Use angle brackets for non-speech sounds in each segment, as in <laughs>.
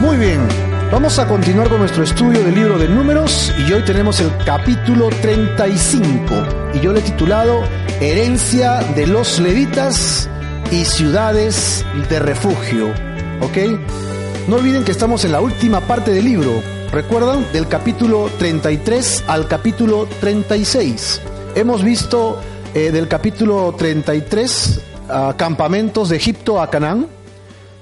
Muy bien, vamos a continuar con nuestro estudio del libro de números y hoy tenemos el capítulo 35 y yo le he titulado Herencia de los levitas y ciudades de refugio. ¿Ok? No olviden que estamos en la última parte del libro. ¿Recuerdan? Del capítulo 33 al capítulo 36. Hemos visto eh, del capítulo 33 a campamentos de Egipto a Canaán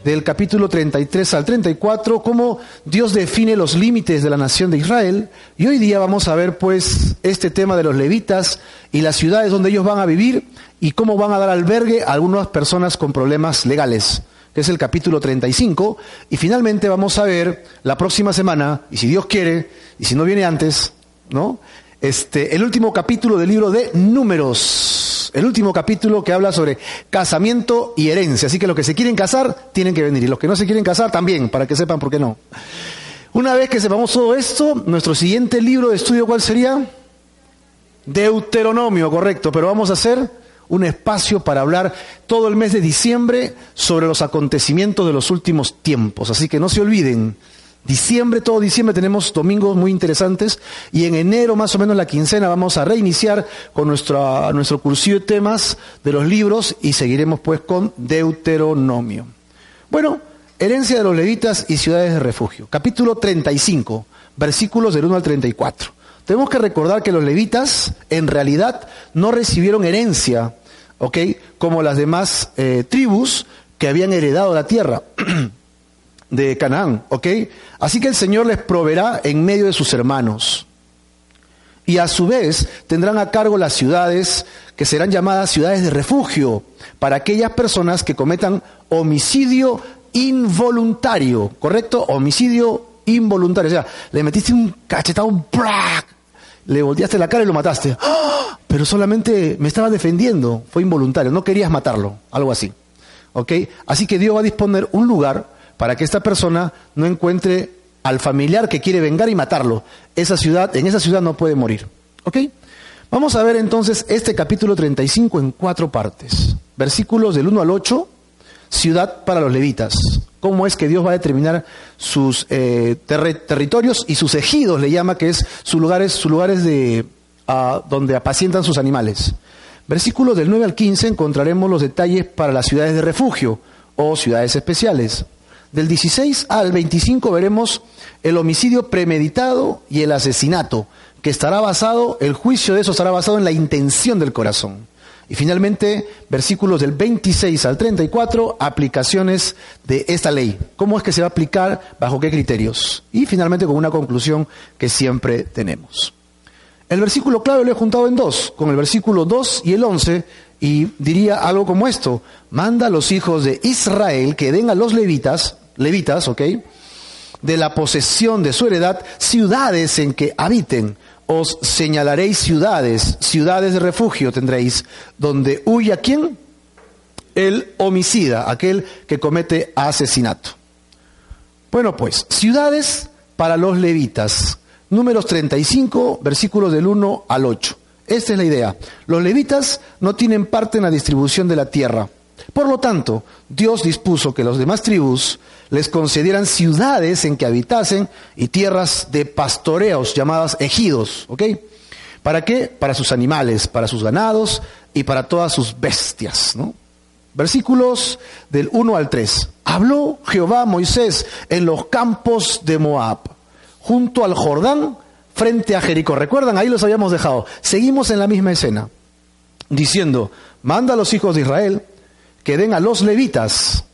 del capítulo 33 al 34, cómo Dios define los límites de la nación de Israel. Y hoy día vamos a ver pues este tema de los levitas y las ciudades donde ellos van a vivir y cómo van a dar albergue a algunas personas con problemas legales, que es el capítulo 35. Y finalmente vamos a ver la próxima semana, y si Dios quiere, y si no viene antes, ¿no? Este, el último capítulo del libro de Números el último capítulo que habla sobre casamiento y herencia. Así que los que se quieren casar tienen que venir y los que no se quieren casar también, para que sepan por qué no. Una vez que sepamos todo esto, nuestro siguiente libro de estudio, ¿cuál sería? Deuteronomio, correcto, pero vamos a hacer un espacio para hablar todo el mes de diciembre sobre los acontecimientos de los últimos tiempos. Así que no se olviden, Diciembre, todo diciembre tenemos domingos muy interesantes y en enero más o menos la quincena vamos a reiniciar con nuestro, cursillo de temas de los libros y seguiremos pues con Deuteronomio. Bueno, herencia de los levitas y ciudades de refugio. Capítulo 35, versículos del 1 al 34. Tenemos que recordar que los levitas en realidad no recibieron herencia, ¿ok? Como las demás eh, tribus que habían heredado la tierra. <clears throat> de Canaán, ¿ok? Así que el Señor les proveerá en medio de sus hermanos. Y a su vez tendrán a cargo las ciudades que serán llamadas ciudades de refugio para aquellas personas que cometan homicidio involuntario, ¿correcto? Homicidio involuntario. O sea, le metiste un cachetado, un le volteaste la cara y lo mataste. ¡Ah! Pero solamente me estaba defendiendo, fue involuntario, no querías matarlo, algo así. ¿Ok? Así que Dios va a disponer un lugar para que esta persona no encuentre al familiar que quiere vengar y matarlo. Esa ciudad, en esa ciudad no puede morir. ¿Ok? Vamos a ver entonces este capítulo 35 en cuatro partes. Versículos del 1 al 8, ciudad para los levitas. Cómo es que Dios va a determinar sus eh, territorios y sus ejidos, le llama, que es sus lugares, sus lugares de, ah, donde apacientan sus animales. Versículos del 9 al 15 encontraremos los detalles para las ciudades de refugio o ciudades especiales. Del 16 al 25 veremos el homicidio premeditado y el asesinato, que estará basado, el juicio de eso estará basado en la intención del corazón. Y finalmente, versículos del 26 al 34, aplicaciones de esta ley. ¿Cómo es que se va a aplicar? ¿Bajo qué criterios? Y finalmente con una conclusión que siempre tenemos. El versículo clave lo he juntado en dos, con el versículo 2 y el 11, y diría algo como esto, manda a los hijos de Israel que den a los levitas, levitas, ¿ok? De la posesión de su heredad, ciudades en que habiten. Os señalaréis ciudades, ciudades de refugio tendréis, donde huya quién? El homicida, aquel que comete asesinato. Bueno, pues, ciudades para los levitas. Números 35, versículos del 1 al 8. Esta es la idea. Los levitas no tienen parte en la distribución de la tierra. Por lo tanto, Dios dispuso que los demás tribus les concedieran ciudades en que habitasen y tierras de pastoreos llamadas ejidos, ¿ok? ¿Para qué? Para sus animales, para sus ganados y para todas sus bestias, ¿no? Versículos del 1 al 3. Habló Jehová a Moisés en los campos de Moab, junto al Jordán, frente a Jericó. ¿Recuerdan? Ahí los habíamos dejado. Seguimos en la misma escena, diciendo, manda a los hijos de Israel que den a los levitas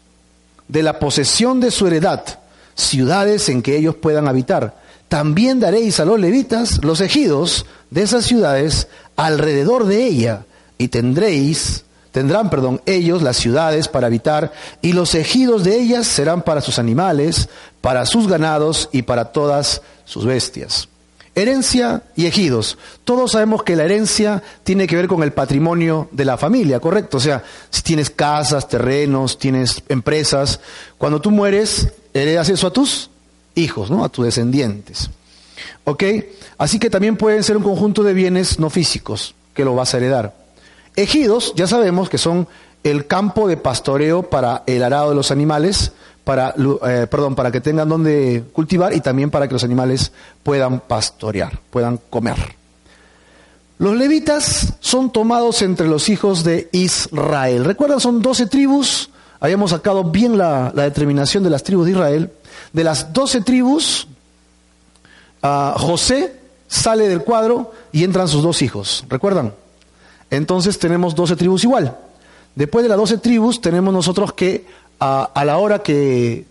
de la posesión de su heredad ciudades en que ellos puedan habitar. También daréis a los levitas los ejidos de esas ciudades alrededor de ella y tendréis tendrán, perdón, ellos las ciudades para habitar y los ejidos de ellas serán para sus animales, para sus ganados y para todas sus bestias. Herencia y ejidos. Todos sabemos que la herencia tiene que ver con el patrimonio de la familia, ¿correcto? O sea, si tienes casas, terrenos, tienes empresas, cuando tú mueres, heredas eso a tus hijos, ¿no? A tus descendientes. ¿Ok? Así que también pueden ser un conjunto de bienes no físicos que lo vas a heredar. Ejidos, ya sabemos que son el campo de pastoreo para el arado de los animales, para, eh, perdón, para que tengan donde cultivar y también para que los animales puedan pastorear, puedan comer. Los levitas son tomados entre los hijos de Israel. ¿Recuerdan? Son doce tribus. Habíamos sacado bien la, determinación de las tribus de Israel. De las doce tribus, José sale del cuadro y entran sus dos hijos. ¿Recuerdan? entonces tenemos doce tribus igual. Después de las doce tribus tenemos nosotros que a, la hora que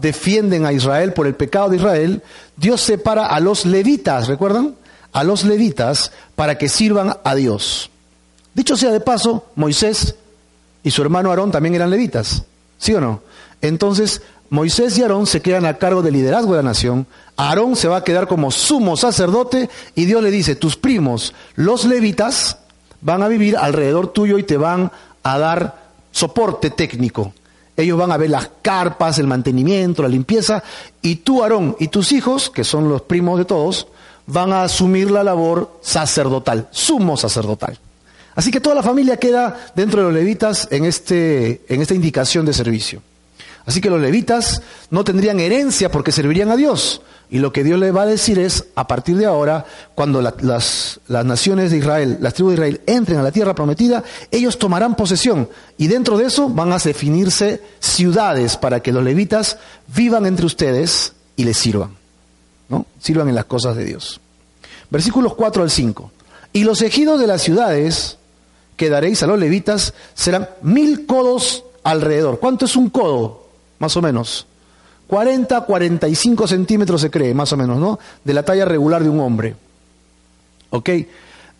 defienden a Israel por el pecado de Israel, Dios separa a los levitas, ¿recuerdan? A los levitas para que sirvan a Dios. Dicho sea de paso, Moisés y su hermano Aarón también eran levitas, ¿sí o no? Entonces, Moisés y Aarón se quedan a cargo del liderazgo de la nación, Aarón se va a quedar como sumo sacerdote y Dios le dice, tus primos, los levitas, van a vivir alrededor tuyo y te van a dar soporte técnico. Ellos van a ver las carpas, el mantenimiento, la limpieza, y tú, Aarón, y tus hijos, que son los primos de todos, van a asumir la labor sacerdotal, sumo sacerdotal. Así que toda la familia queda dentro de los levitas en, este, en esta indicación de servicio. Así que los levitas no tendrían herencia porque servirían a Dios. Y lo que Dios le va a decir es, a partir de ahora, cuando las, las, naciones de Israel, las tribus de Israel entren a la tierra prometida, ellos tomarán posesión. Y dentro de eso van a definirse ciudades para que los levitas vivan entre ustedes y les sirvan. ¿no? Sirvan en las cosas de Dios. Versículos 4 al 5. Y los ejidos de las ciudades que daréis a los levitas serán mil codos alrededor. ¿Cuánto es un codo? Más o menos. 40, 45 centímetros se cree, más o menos, ¿no? De la talla regular de un hombre. ¿Ok?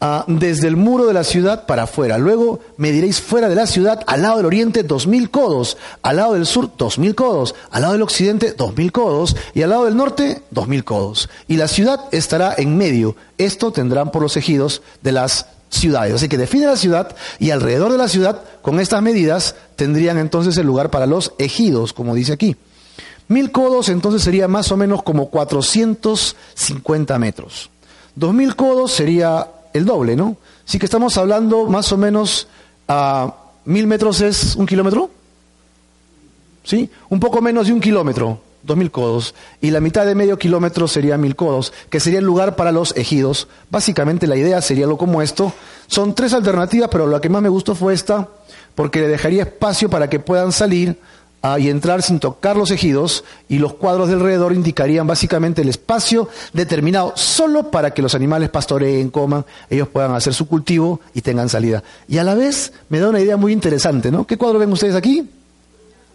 Ah, desde el muro de la ciudad para afuera. Luego mediréis fuera de la ciudad, al lado del oriente, dos mil codos. Al lado del sur, dos mil codos. Al lado del occidente, dos mil codos. Y al lado del norte, dos mil codos. Y la ciudad estará en medio. Esto tendrán por los ejidos de las ciudades. Así que define la ciudad y alrededor de la ciudad, con estas medidas, tendrían entonces el lugar para los ejidos, como dice aquí. Mil codos entonces sería más o menos como 450 metros. Dos mil codos sería el doble, ¿no? Así que estamos hablando más o menos a mil metros es un kilómetro. ¿Sí? Un poco menos de un kilómetro, dos mil codos. Y la mitad de medio kilómetro sería mil codos, que sería el lugar para los ejidos. Básicamente la idea sería algo como esto. Son tres alternativas, pero la que más me gustó fue esta, porque le dejaría espacio para que puedan salir y entrar sin tocar los ejidos y los cuadros de alrededor indicarían básicamente el espacio determinado solo para que los animales pastoreen, coman, ellos puedan hacer su cultivo y tengan salida. Y a la vez me da una idea muy interesante, ¿no? ¿Qué cuadro ven ustedes aquí?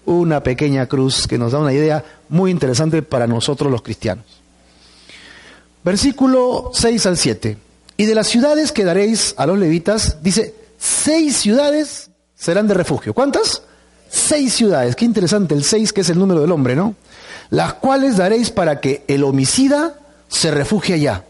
Una pequeña cruz que nos da una idea muy interesante para nosotros los cristianos. Versículo 6 al 7. Y de las ciudades que daréis a los levitas, dice, seis ciudades serán de refugio. ¿Cuántas? Seis ciudades, qué interesante, el seis que es el número del hombre, ¿no? Las cuales daréis para que el homicida se refugie allá.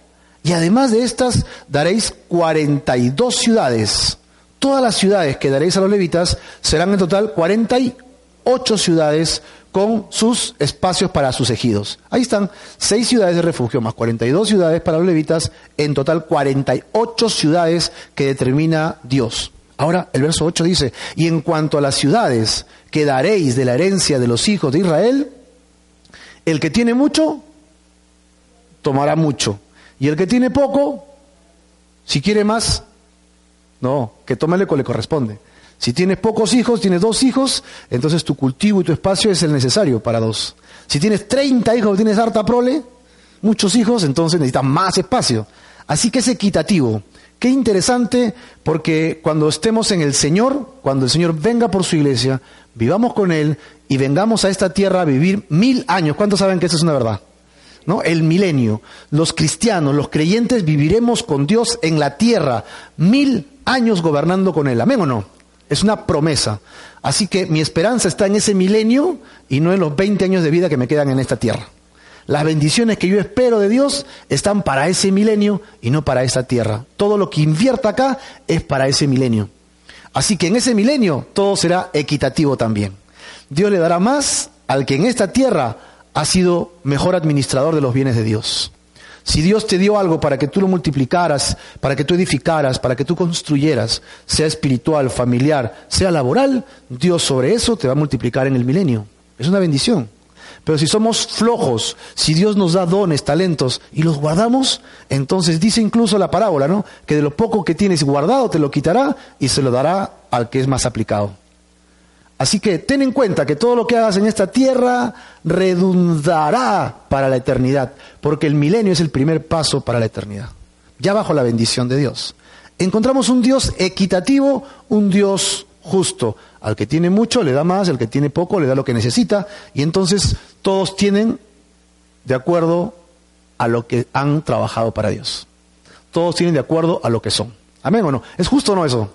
Y además de estas, daréis 42 ciudades. Todas las ciudades que daréis a los levitas serán en total 48 ciudades con sus espacios para sus ejidos. Ahí están, seis ciudades de refugio más 42 ciudades para los levitas, en total 48 ciudades que determina Dios. Ahora el verso 8 dice, y en cuanto a las ciudades que daréis de la herencia de los hijos de Israel, el que tiene mucho, tomará mucho. Y el que tiene poco, si quiere más, no, que tome lo que le corresponde. Si tienes pocos hijos, tienes dos hijos, entonces tu cultivo y tu espacio es el necesario para dos. Si tienes 30 hijos, tienes harta prole, muchos hijos, entonces necesitas más espacio. Así que es equitativo. Qué interesante porque cuando estemos en el Señor, cuando el Señor venga por su iglesia, vivamos con Él y vengamos a esta tierra a vivir mil años. ¿Cuántos saben que eso es una verdad? ¿No? El milenio. Los cristianos, los creyentes viviremos con Dios en la tierra, mil años gobernando con Él. ¿Amén o no? Es una promesa. Así que mi esperanza está en ese milenio y no en los 20 años de vida que me quedan en esta tierra. Las bendiciones que yo espero de Dios están para ese milenio y no para esta tierra. Todo lo que invierta acá es para ese milenio. Así que en ese milenio todo será equitativo también. Dios le dará más al que en esta tierra ha sido mejor administrador de los bienes de Dios. Si Dios te dio algo para que tú lo multiplicaras, para que tú edificaras, para que tú construyeras, sea espiritual, familiar, sea laboral, Dios sobre eso te va a multiplicar en el milenio. Es una bendición. Pero si somos flojos, si Dios nos da dones, talentos y los guardamos, entonces dice incluso la parábola, ¿no? Que de lo poco que tienes guardado te lo quitará y se lo dará al que es más aplicado. Así que ten en cuenta que todo lo que hagas en esta tierra redundará para la eternidad, porque el milenio es el primer paso para la eternidad, ya bajo la bendición de Dios. Encontramos un Dios equitativo, un Dios justo. Al que tiene mucho le da más, al que tiene poco le da lo que necesita, y entonces todos tienen de acuerdo a lo que han trabajado para Dios. Todos tienen de acuerdo a lo que son. Amén o no. ¿Es justo o no eso?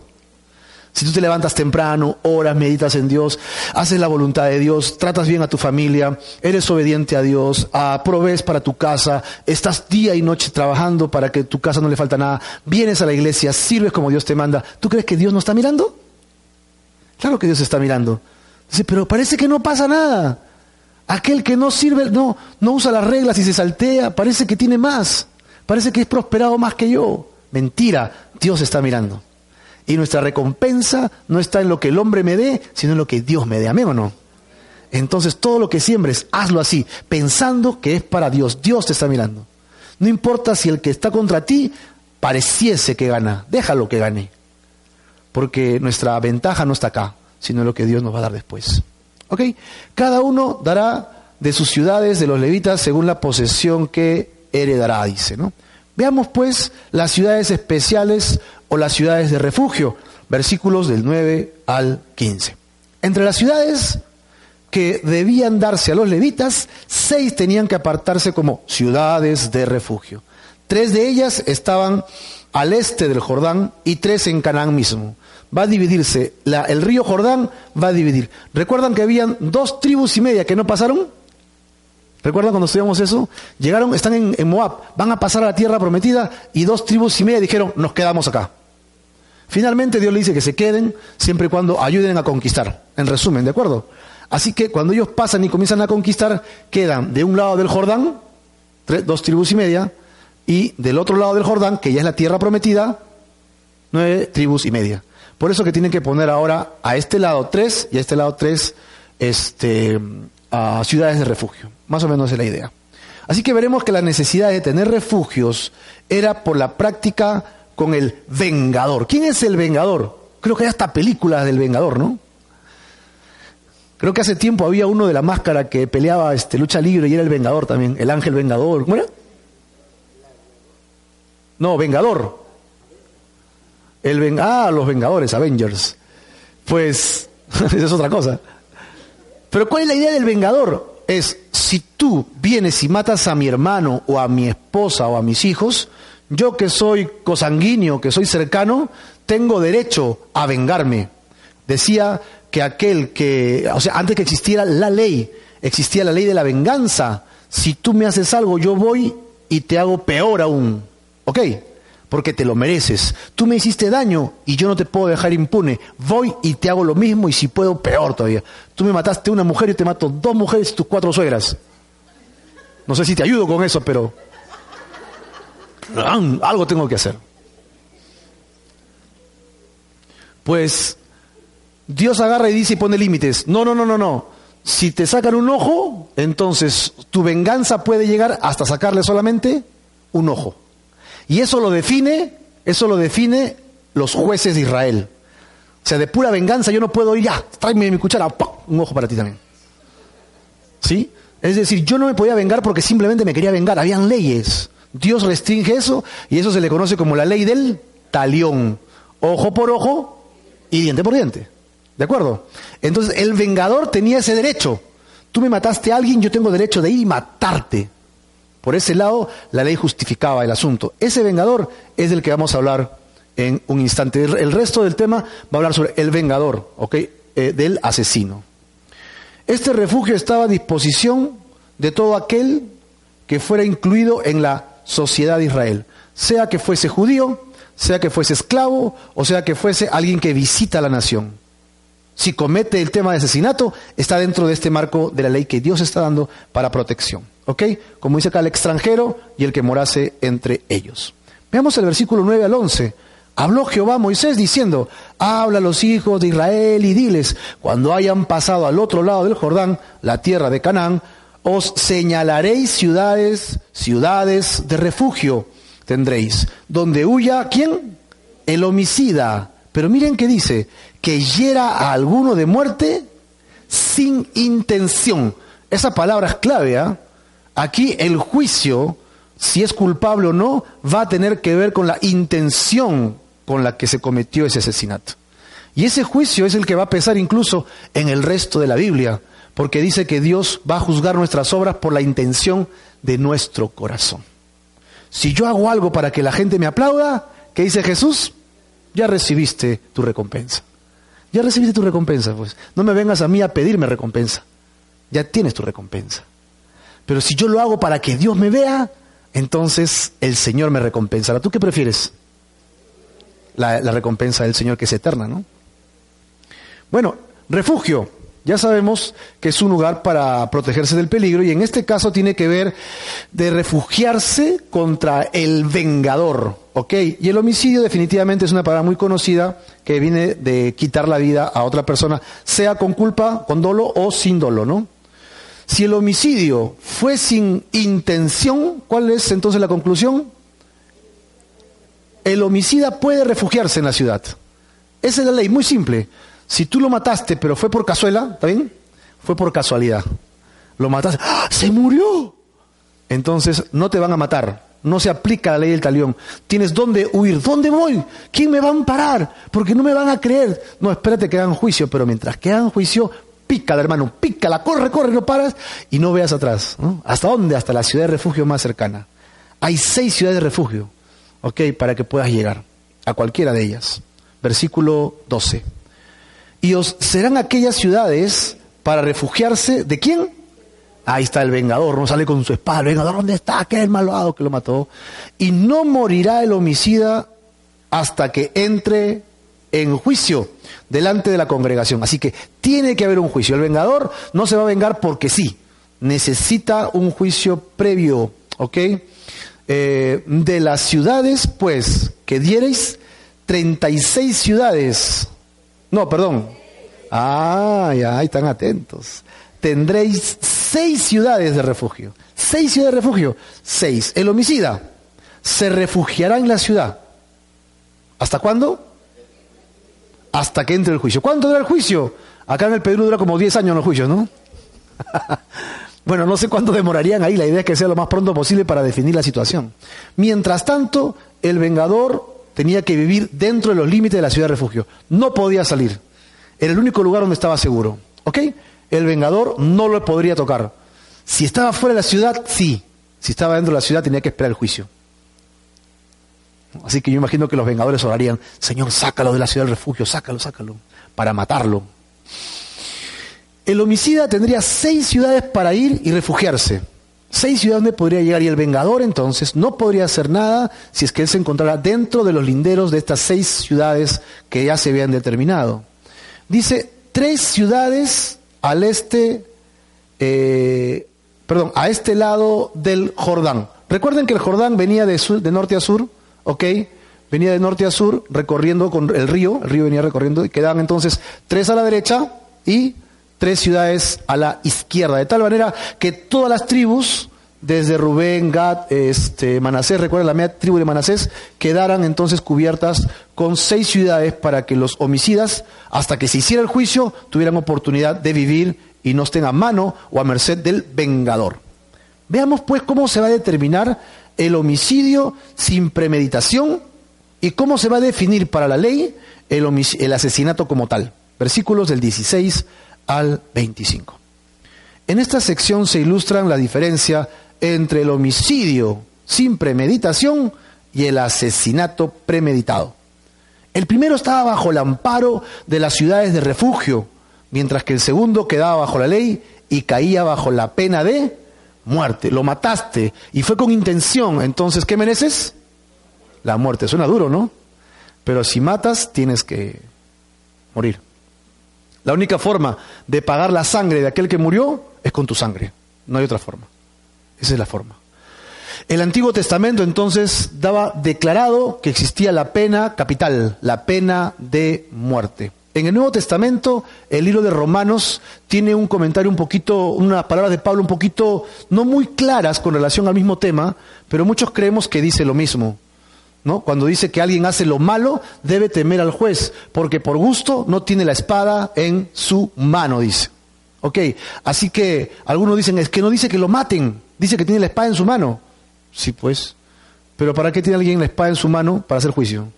Si tú te levantas temprano, oras, meditas en Dios, haces la voluntad de Dios, tratas bien a tu familia, eres obediente a Dios, ah, provees para tu casa, estás día y noche trabajando para que tu casa no le falta nada, vienes a la iglesia, sirves como Dios te manda, ¿tú crees que Dios no está mirando? Claro que Dios está mirando. Dice, pero parece que no pasa nada. Aquel que no sirve, no, no usa las reglas y se saltea, parece que tiene más, parece que es prosperado más que yo. Mentira, Dios está mirando. Y nuestra recompensa no está en lo que el hombre me dé, sino en lo que Dios me dé. Amén o no. Entonces todo lo que siembres, hazlo así, pensando que es para Dios. Dios te está mirando. No importa si el que está contra ti pareciese que gana, déjalo que gane. Porque nuestra ventaja no está acá, sino lo que Dios nos va a dar después. ¿Ok? Cada uno dará de sus ciudades, de los levitas, según la posesión que heredará, dice, ¿no? Veamos pues las ciudades especiales o las ciudades de refugio, versículos del 9 al 15. Entre las ciudades que debían darse a los levitas, seis tenían que apartarse como ciudades de refugio. Tres de ellas estaban al este del Jordán y tres en Canaán mismo. Va a dividirse, el río Jordán va a dividir. ¿Recuerdan que habían dos tribus y media que no pasaron? ¿Recuerdan cuando estudiamos eso? Llegaron, están en, Moab, van a pasar a la tierra prometida y dos tribus y media dijeron, nos quedamos acá. Finalmente Dios le dice que se queden siempre y cuando ayuden a conquistar. En resumen, ¿de acuerdo? Así que cuando ellos pasan y comienzan a conquistar, quedan de un lado del Jordán, dos tribus y media, y del otro lado del Jordán, que ya es la tierra prometida, nueve tribus y media. Por eso que tienen que poner ahora a este lado tres y a este lado tres este, a ciudades de refugio. Más o menos es la idea. Así que veremos que la necesidad de tener refugios era por la práctica con el Vengador. ¿Quién es el Vengador? Creo que hay hasta películas del Vengador, ¿no? Creo que hace tiempo había uno de la máscara que peleaba este, lucha libre y era el Vengador también, el Ángel Vengador. ¿Cómo era? No, Vengador. El ah, los Vengadores, Avengers. Pues, <laughs> esa es otra cosa. Pero ¿cuál es la idea del Vengador? Es, si tú vienes y matas a mi hermano o a mi esposa o a mis hijos, yo que soy cosanguíneo, que soy cercano, tengo derecho a vengarme. Decía que aquel que, o sea, antes que existiera la ley, existía la ley de la venganza. Si tú me haces algo, yo voy y te hago peor aún. ¿Ok? Porque te lo mereces. Tú me hiciste daño y yo no te puedo dejar impune. Voy y te hago lo mismo y si puedo, peor todavía. Tú me mataste una mujer y te mato dos mujeres y tus cuatro suegras. No sé si te ayudo con eso, pero algo tengo que hacer. Pues Dios agarra y dice y pone límites. No, no, no, no, no. Si te sacan un ojo, entonces tu venganza puede llegar hasta sacarle solamente un ojo. Y eso lo define, eso lo define los jueces de Israel. O sea, de pura venganza yo no puedo ir, ya, tráeme mi cuchara, un ojo para ti también. ¿Sí? Es decir, yo no me podía vengar porque simplemente me quería vengar, habían leyes. Dios restringe eso y eso se le conoce como la ley del talión. Ojo por ojo y diente por diente. ¿De acuerdo? Entonces el vengador tenía ese derecho. Tú me mataste a alguien, yo tengo derecho de ir y matarte. Por ese lado, la ley justificaba el asunto. Ese vengador es del que vamos a hablar en un instante. El resto del tema va a hablar sobre el vengador, ¿ok? Eh, del asesino. Este refugio estaba a disposición de todo aquel que fuera incluido en la sociedad de Israel, sea que fuese judío, sea que fuese esclavo o sea que fuese alguien que visita la nación. Si comete el tema de asesinato, está dentro de este marco de la ley que Dios está dando para protección. ¿Ok? Como dice acá, el extranjero y el que morase entre ellos. Veamos el versículo 9 al 11. Habló Jehová a Moisés diciendo, habla a los hijos de Israel y diles, cuando hayan pasado al otro lado del Jordán, la tierra de Canaán, os señalaréis ciudades, ciudades de refugio tendréis, donde huya, ¿quién? El homicida. Pero miren qué dice, que hiera a alguno de muerte sin intención. Esa palabra es clave, ¿ah? Aquí el juicio, si es culpable o no, va a tener que ver con la intención con la que se cometió ese asesinato. Y ese juicio es el que va a pesar incluso en el resto de la Biblia, porque dice que Dios va a juzgar nuestras obras por la intención de nuestro corazón. Si yo hago algo para que la gente me aplauda, ¿qué dice Jesús? Ya recibiste tu recompensa. Ya recibiste tu recompensa, pues. No me vengas a mí a pedirme recompensa. Ya tienes tu recompensa. Pero si yo lo hago para que Dios me vea, entonces el Señor me recompensará. ¿Tú qué prefieres? la, recompensa del Señor que es eterna, ¿no? Bueno, refugio. Ya sabemos que es un lugar para protegerse del peligro y en este caso tiene que ver de refugiarse contra el vengador, ¿ok? Y el homicidio definitivamente es una palabra muy conocida que viene de quitar la vida a otra persona, sea con culpa, con dolo o sin dolo, ¿no? Si el homicidio fue sin intención, ¿cuál es entonces la conclusión? el homicida puede refugiarse en la ciudad. Esa es la ley, muy simple. Si tú lo mataste, pero fue por cazuela, ¿está bien? Fue por casualidad. Lo mataste, ¡Ah! ¡se murió! Entonces no te van a matar. No se aplica la ley del talión. Tienes dónde huir. ¿Dónde voy? ¿Quién me va a amparar? Porque no me van a creer. No, espérate que hagan juicio, pero mientras que hagan juicio, pícala, hermano, pícala, corre, corre, no paras y no veas atrás. ¿Hasta dónde? Hasta la ciudad de refugio más cercana. Hay seis ciudades de refugio. ¿ok? Para que puedas llegar a cualquiera de ellas. Versículo 12. Y os serán aquellas ciudades para refugiarse de quién? Ahí está el vengador, no sale con su espada. El vengador, ¿dónde está? ¿Qué es el malvado que lo mató? Y no morirá el homicida hasta que entre en juicio delante de la congregación. Así que tiene que haber un juicio. El vengador no se va a vengar porque sí. Necesita un juicio previo, ¿ok? Eh, de las ciudades, pues, que diereis, 36 ciudades. No, perdón. Ah, ya, están atentos. Tendréis seis ciudades de refugio. Seis ciudades de refugio. Seis. El homicida se refugiará en la ciudad. ¿Hasta cuándo? Hasta que entre el juicio. ¿Cuánto dura el juicio? Acá en el Perú dura como 10 años los juicios, ¿no? <laughs> Bueno, no sé cuánto demorarían ahí, la idea es que sea lo más pronto posible para definir la situación. Mientras tanto, el vengador tenía que vivir dentro de los límites de la ciudad de refugio. No podía salir. Era el único lugar donde estaba seguro. ¿Ok? El vengador no lo podría tocar. Si estaba fuera de la ciudad, sí. Si estaba dentro de la ciudad, tenía que esperar el juicio. Así que yo imagino que los vengadores orarían, Señor, sácalo de la ciudad del refugio, sácalo, sácalo, para matarlo. El homicida tendría seis ciudades para ir y refugiarse. Seis ciudades donde podría llegar y el vengador entonces no podría hacer nada si es que él se encontrara dentro de los linderos de estas seis ciudades que ya se habían determinado. Dice, tres ciudades al este, eh, perdón, a este lado del Jordán. Recuerden que el Jordán venía de, de norte a sur, ¿ok? Venía de norte a sur recorriendo con el río, el río venía recorriendo y quedaban entonces tres a la derecha y tres ciudades a la izquierda, de tal manera que todas las tribus, desde Rubén, Gad, este, Manasés, recuerda la media tribu de Manasés, quedaran entonces cubiertas con seis ciudades para que los homicidas, hasta que se hiciera el juicio, tuvieran oportunidad de vivir y no estén a mano o a merced del vengador. Veamos pues cómo se va a determinar el homicidio sin premeditación y cómo se va a definir para la ley el, asesinato como tal. Versículos del 16 al 25. En esta sección se ilustran la diferencia entre el homicidio sin premeditación y el asesinato premeditado. El primero estaba bajo el amparo de las ciudades de refugio, mientras que el segundo quedaba bajo la ley y caía bajo la pena de muerte. Lo mataste y fue con intención. Entonces, ¿qué mereces? La muerte. Suena duro, ¿no? Pero si matas, tienes que morir. La única forma de pagar la sangre de aquel que murió es con tu sangre. No hay otra forma. Esa es la forma. El Antiguo Testamento entonces daba declarado que existía la pena capital, la pena de muerte. En el Nuevo Testamento, el libro de Romanos tiene un comentario un poquito, unas palabras de Pablo un poquito no muy claras con relación al mismo tema, pero muchos creemos que dice lo mismo. ¿No? Cuando dice que alguien hace lo malo, debe temer al juez, porque por gusto no tiene la espada en su mano, dice. Ok, así que algunos dicen, es que no dice que lo maten, dice que tiene la espada en su mano. Sí, pues. Pero ¿para qué tiene alguien la espada en su mano para hacer juicio?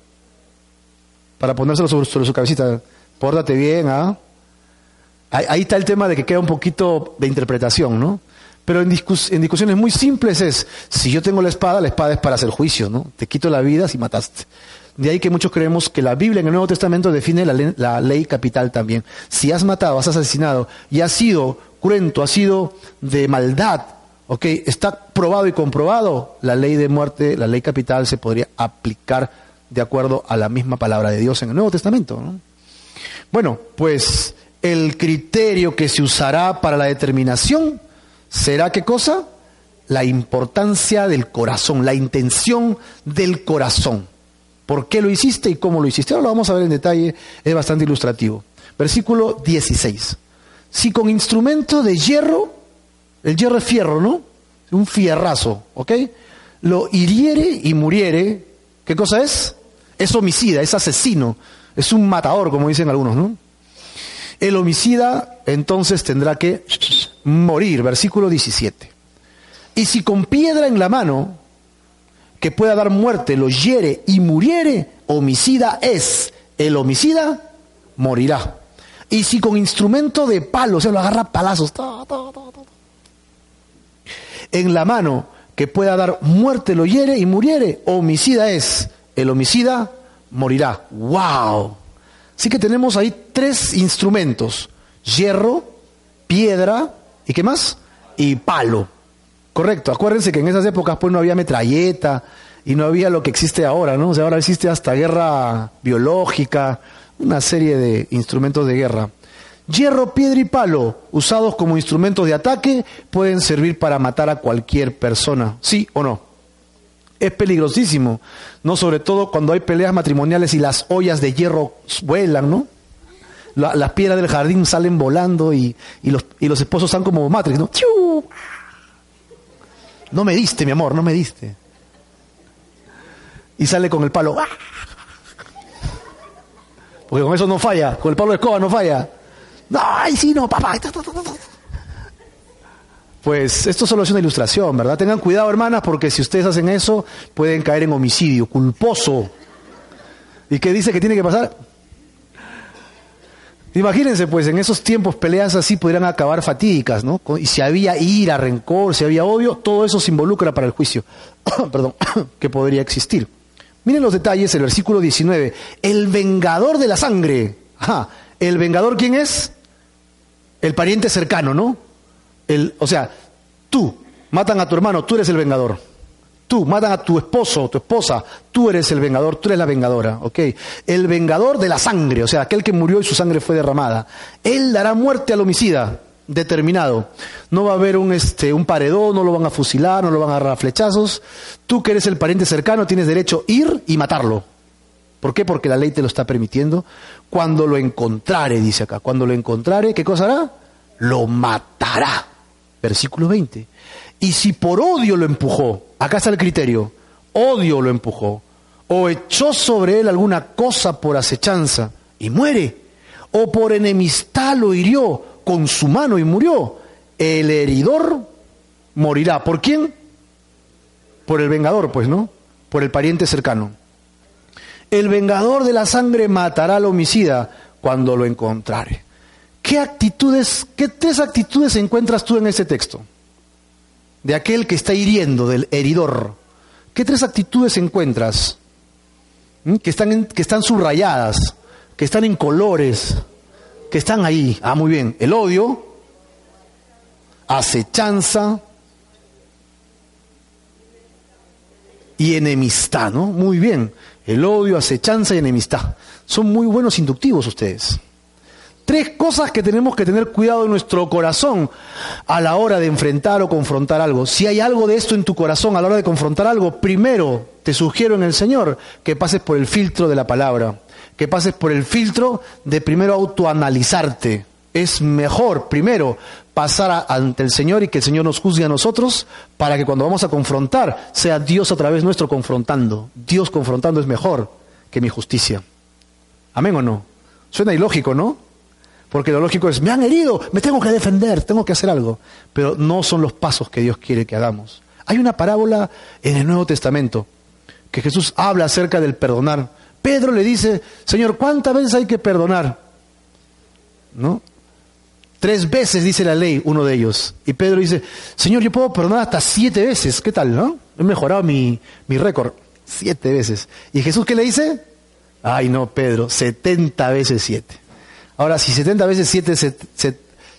Para ponérselo sobre, su cabecita. Pórtate bien, ¿ah? Ahí, está el tema de que queda un poquito de interpretación, ¿no? Pero en, discusiones muy simples es, si yo tengo la espada, la espada es para hacer juicio, ¿no? Te quito la vida si mataste. De ahí que muchos creemos que la Biblia en el Nuevo Testamento define la, ley capital también. Si has matado, has asesinado y has sido cruento, has sido de maldad, Ok, está probado y comprobado, la ley de muerte, la ley capital se podría aplicar de acuerdo a la misma palabra de Dios en el Nuevo Testamento. Bueno, pues el criterio que se usará para la determinación será qué cosa? La importancia del corazón, la intención del corazón. ¿Por qué lo hiciste y cómo lo hiciste? Ahora lo vamos a ver en detalle, es bastante ilustrativo. Versículo 16. Si con instrumento de hierro el hierro es fierro, ¿no? Un fierrazo, ¿ok? Lo hiriere y muriere. ¿Qué cosa es? Es homicida, es asesino, es un matador, como dicen algunos, ¿no? El homicida entonces tendrá que morir, versículo 17. Y si con piedra en la mano, que pueda dar muerte, lo hiere y muriere, homicida es. El homicida morirá. Y si con instrumento de palo, o sea, lo agarra palazos, en la mano que pueda dar muerte lo hiere y muriere, homicida es. El homicida morirá. ¡Wow! Así que tenemos ahí tres instrumentos. Hierro, piedra y qué más? Y palo. Correcto. Acuérdense que en esas épocas pues no había metralleta y no había lo que existe ahora, ¿no? O sea, ahora existe hasta guerra biológica, una serie de instrumentos de guerra. Hierro, piedra y palo, usados como instrumentos de ataque, pueden servir para matar a cualquier persona, ¿sí o no? Es peligrosísimo, no sobre todo cuando hay peleas matrimoniales y las ollas de hierro vuelan, ¿no? las piedras del jardín salen volando y, los, y los esposos están como Matrix, ¿no? No me diste, mi amor, no me diste. Y sale con el palo. Porque con eso no falla, con el palo de escoba no falla. No, ay, sí, no, papá. Pues esto solo es una ilustración, ¿verdad? Tengan cuidado, hermanas, porque si ustedes hacen eso, pueden caer en homicidio culposo. ¿Y qué dice que tiene que pasar? Imagínense, pues, en esos tiempos peleas así podrían acabar fatídicas, ¿no? Y si había ira, rencor, si había odio, todo eso se involucra para el juicio, <coughs> perdón, <coughs> que podría existir. Miren los detalles, el versículo 19. El vengador de la sangre. Ajá. ¿El vengador quién es? el pariente cercano, ¿no? El, o sea, tú matan a tu hermano, tú eres el vengador. Tú matan a tu esposo, tu esposa, tú eres el vengador, tú eres la vengadora, ¿ok? El vengador de la sangre, o sea, aquel que murió y su sangre fue derramada. Él dará muerte al homicida, determinado. No va a haber un, este, un paredón, no lo van a fusilar, no lo van a agarrar a flechazos. Tú que eres el pariente cercano tienes derecho a ir y matarlo. ¿Por qué? Porque la ley te lo está permitiendo. Cuando lo encontrare, dice acá, cuando lo encontrare, ¿qué cosa hará? Lo matará. Versículo 20. Y si por odio lo empujó, acá está el criterio, odio lo empujó, o echó sobre él alguna cosa por acechanza y muere, o por enemistad lo hirió con su mano y murió, el heridor morirá. ¿Por quién? Por el vengador, pues, ¿no? Por el pariente cercano. El vengador de la sangre matará al homicida cuando lo encontrare. ¿Qué actitudes, qué tres actitudes encuentras tú en ese texto? De aquel que está hiriendo, del heridor. ¿Qué tres actitudes encuentras? que están, que están subrayadas, que están en colores, que están ahí. Ah, muy bien. El odio, acechanza y enemistad, ¿no? Muy bien. El odio, acechanza y enemistad. Son muy buenos inductivos ustedes. Tres cosas que tenemos que tener cuidado en nuestro corazón a la hora de enfrentar o confrontar algo. Si hay algo de esto en tu corazón a la hora de confrontar algo, primero te sugiero en el Señor que pases por el filtro de la palabra, que pases por el filtro de primero autoanalizarte. Es mejor primero pasar ante el Señor y que el Señor nos juzgue a nosotros para que cuando vamos a confrontar sea Dios a través nuestro confrontando. Dios confrontando es mejor que mi justicia. Amén o no? Suena ilógico, ¿no? Porque lo lógico es, me han herido, me tengo que defender, tengo que hacer algo. Pero no son los pasos que Dios quiere que hagamos. Hay una parábola en el Nuevo Testamento que Jesús habla acerca del perdonar. Pedro le dice, Señor, ¿cuántas veces hay que perdonar? ¿No? Tres veces dice la ley, uno de ellos. Y Pedro dice, Señor, yo puedo perdonar hasta siete veces. ¿Qué tal, no? He mejorado mi, mi récord. Siete veces. ¿Y Jesús qué le dice? Ay, no, Pedro, setenta veces siete. Ahora, si 70 veces 7,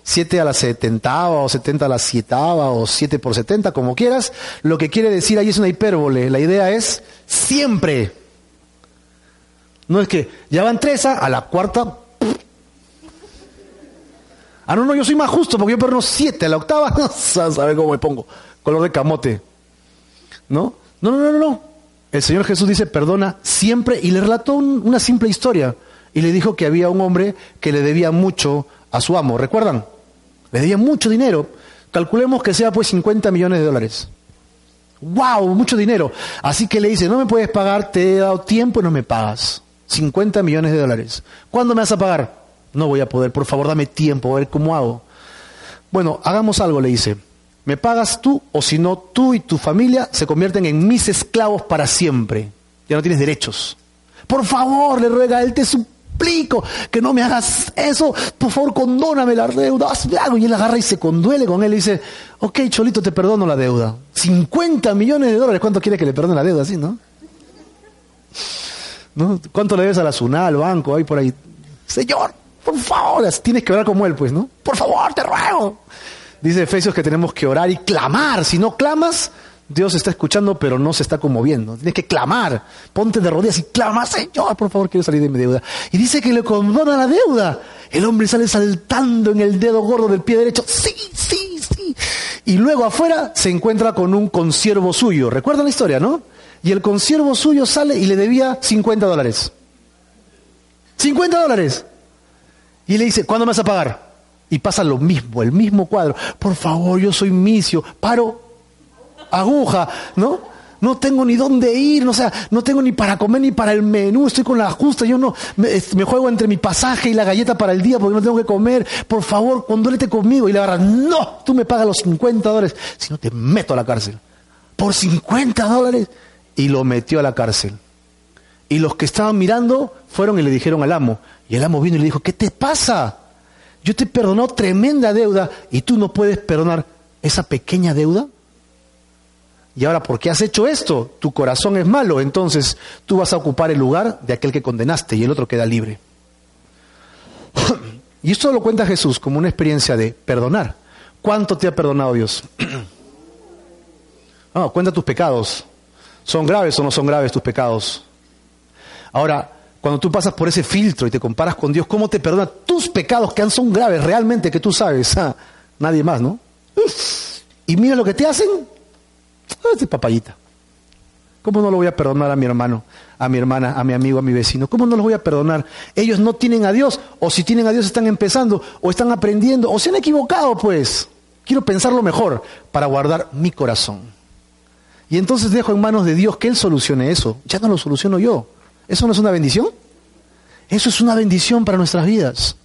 7 a la 70 o 70 a la 7 o 7 por 70, como quieras, lo que quiere decir ahí es una hipérbole. La idea es siempre. No es que ya van tres a, la cuarta. Ah, no, no, yo soy más justo porque yo perdono siete, a la octava, <laughs> no saber cómo me pongo. Color de camote. ¿No? No, no, no, no. El Señor Jesús dice perdona siempre y le relató una simple historia y le dijo que había un hombre que le debía mucho a su amo. ¿Recuerdan? Le debía mucho dinero. Calculemos que sea pues 50 millones de dólares. ¡Wow! Mucho dinero. Así que le dice, no me puedes pagar, te he dado tiempo y no me pagas. 50 millones de dólares. ¿Cuándo me vas a pagar? No voy a poder, por favor dame tiempo, a ver cómo hago. Bueno, hagamos algo, le dice. Me pagas tú o si no, tú y tu familia se convierten en mis esclavos para siempre. Ya no tienes derechos. Por favor, le ruega, él te suplico que no me hagas eso, por favor condóname la deuda, Y él agarra y se conduele con él y dice, ok, Cholito, te perdono la deuda. 50 millones de dólares, ¿cuánto quiere que le perdone la deuda así, no? ¿No? ¿Cuánto le debes a la SUNA, al banco, ahí por ahí? Señor, por favor, tienes que orar como él, pues, ¿no? Por favor, te ruego. Dice Efesios que tenemos que orar y clamar. Si no clamas, Dios está escuchando, pero no se está conmoviendo. Tienes que clamar. Ponte de rodillas y clama, Señor, por favor, quiero salir de mi deuda. Y dice que le condona la deuda. El hombre sale saltando en el dedo gordo del pie derecho. Sí, sí, sí. Y luego afuera se encuentra con un consiervo suyo. ¿Recuerdan la historia, no? Y el consiervo suyo sale y le debía 50 dólares. 50 dólares. Y le dice, ¿cuándo me vas a pagar? Y pasa lo mismo, el mismo cuadro. Por favor, yo soy misio. Paro aguja, ¿no? No tengo ni dónde ir, no, sea, no tengo ni para comer ni para el menú, estoy con la justa, yo no, me, juego entre mi pasaje y la galleta para el día porque no tengo que comer, por favor, condólete conmigo. Y le agarra, no, tú me pagas los 50 dólares, si no te meto a la cárcel. Por 50 dólares. Y lo metió a la cárcel. Y los que estaban mirando fueron y le dijeron al amo. Y el amo vino y le dijo, ¿qué te pasa? Yo te he tremenda deuda y tú no puedes perdonar esa pequeña deuda. Y ahora, ¿por qué has hecho esto? Tu corazón es malo, entonces tú vas a ocupar el lugar de aquel que condenaste y el otro queda libre. <clears throat> y esto lo cuenta Jesús como una experiencia de perdonar. ¿Cuánto te ha perdonado Dios? no, <clears throat> cuenta tus pecados. ¿Son graves o no son graves tus pecados? Ahora, cuando tú pasas por ese filtro y te comparas con Dios, ¿cómo te perdona tus pecados que son graves realmente que tú sabes? Ah, nadie más, ¿no? Y mira lo que te hacen, Ah, es papayita. ¿Cómo no lo voy a perdonar a mi hermano, a mi hermana, a mi amigo, a mi vecino? ¿Cómo no los voy a perdonar? Ellos no tienen a Dios, o si tienen a Dios están empezando, o están aprendiendo, o se han equivocado, pues. Quiero pensarlo mejor para guardar mi corazón. Y entonces dejo en manos de Dios que Él solucione eso. Ya no lo soluciono yo. ¿Eso no es una bendición? Eso es una bendición para nuestras vidas.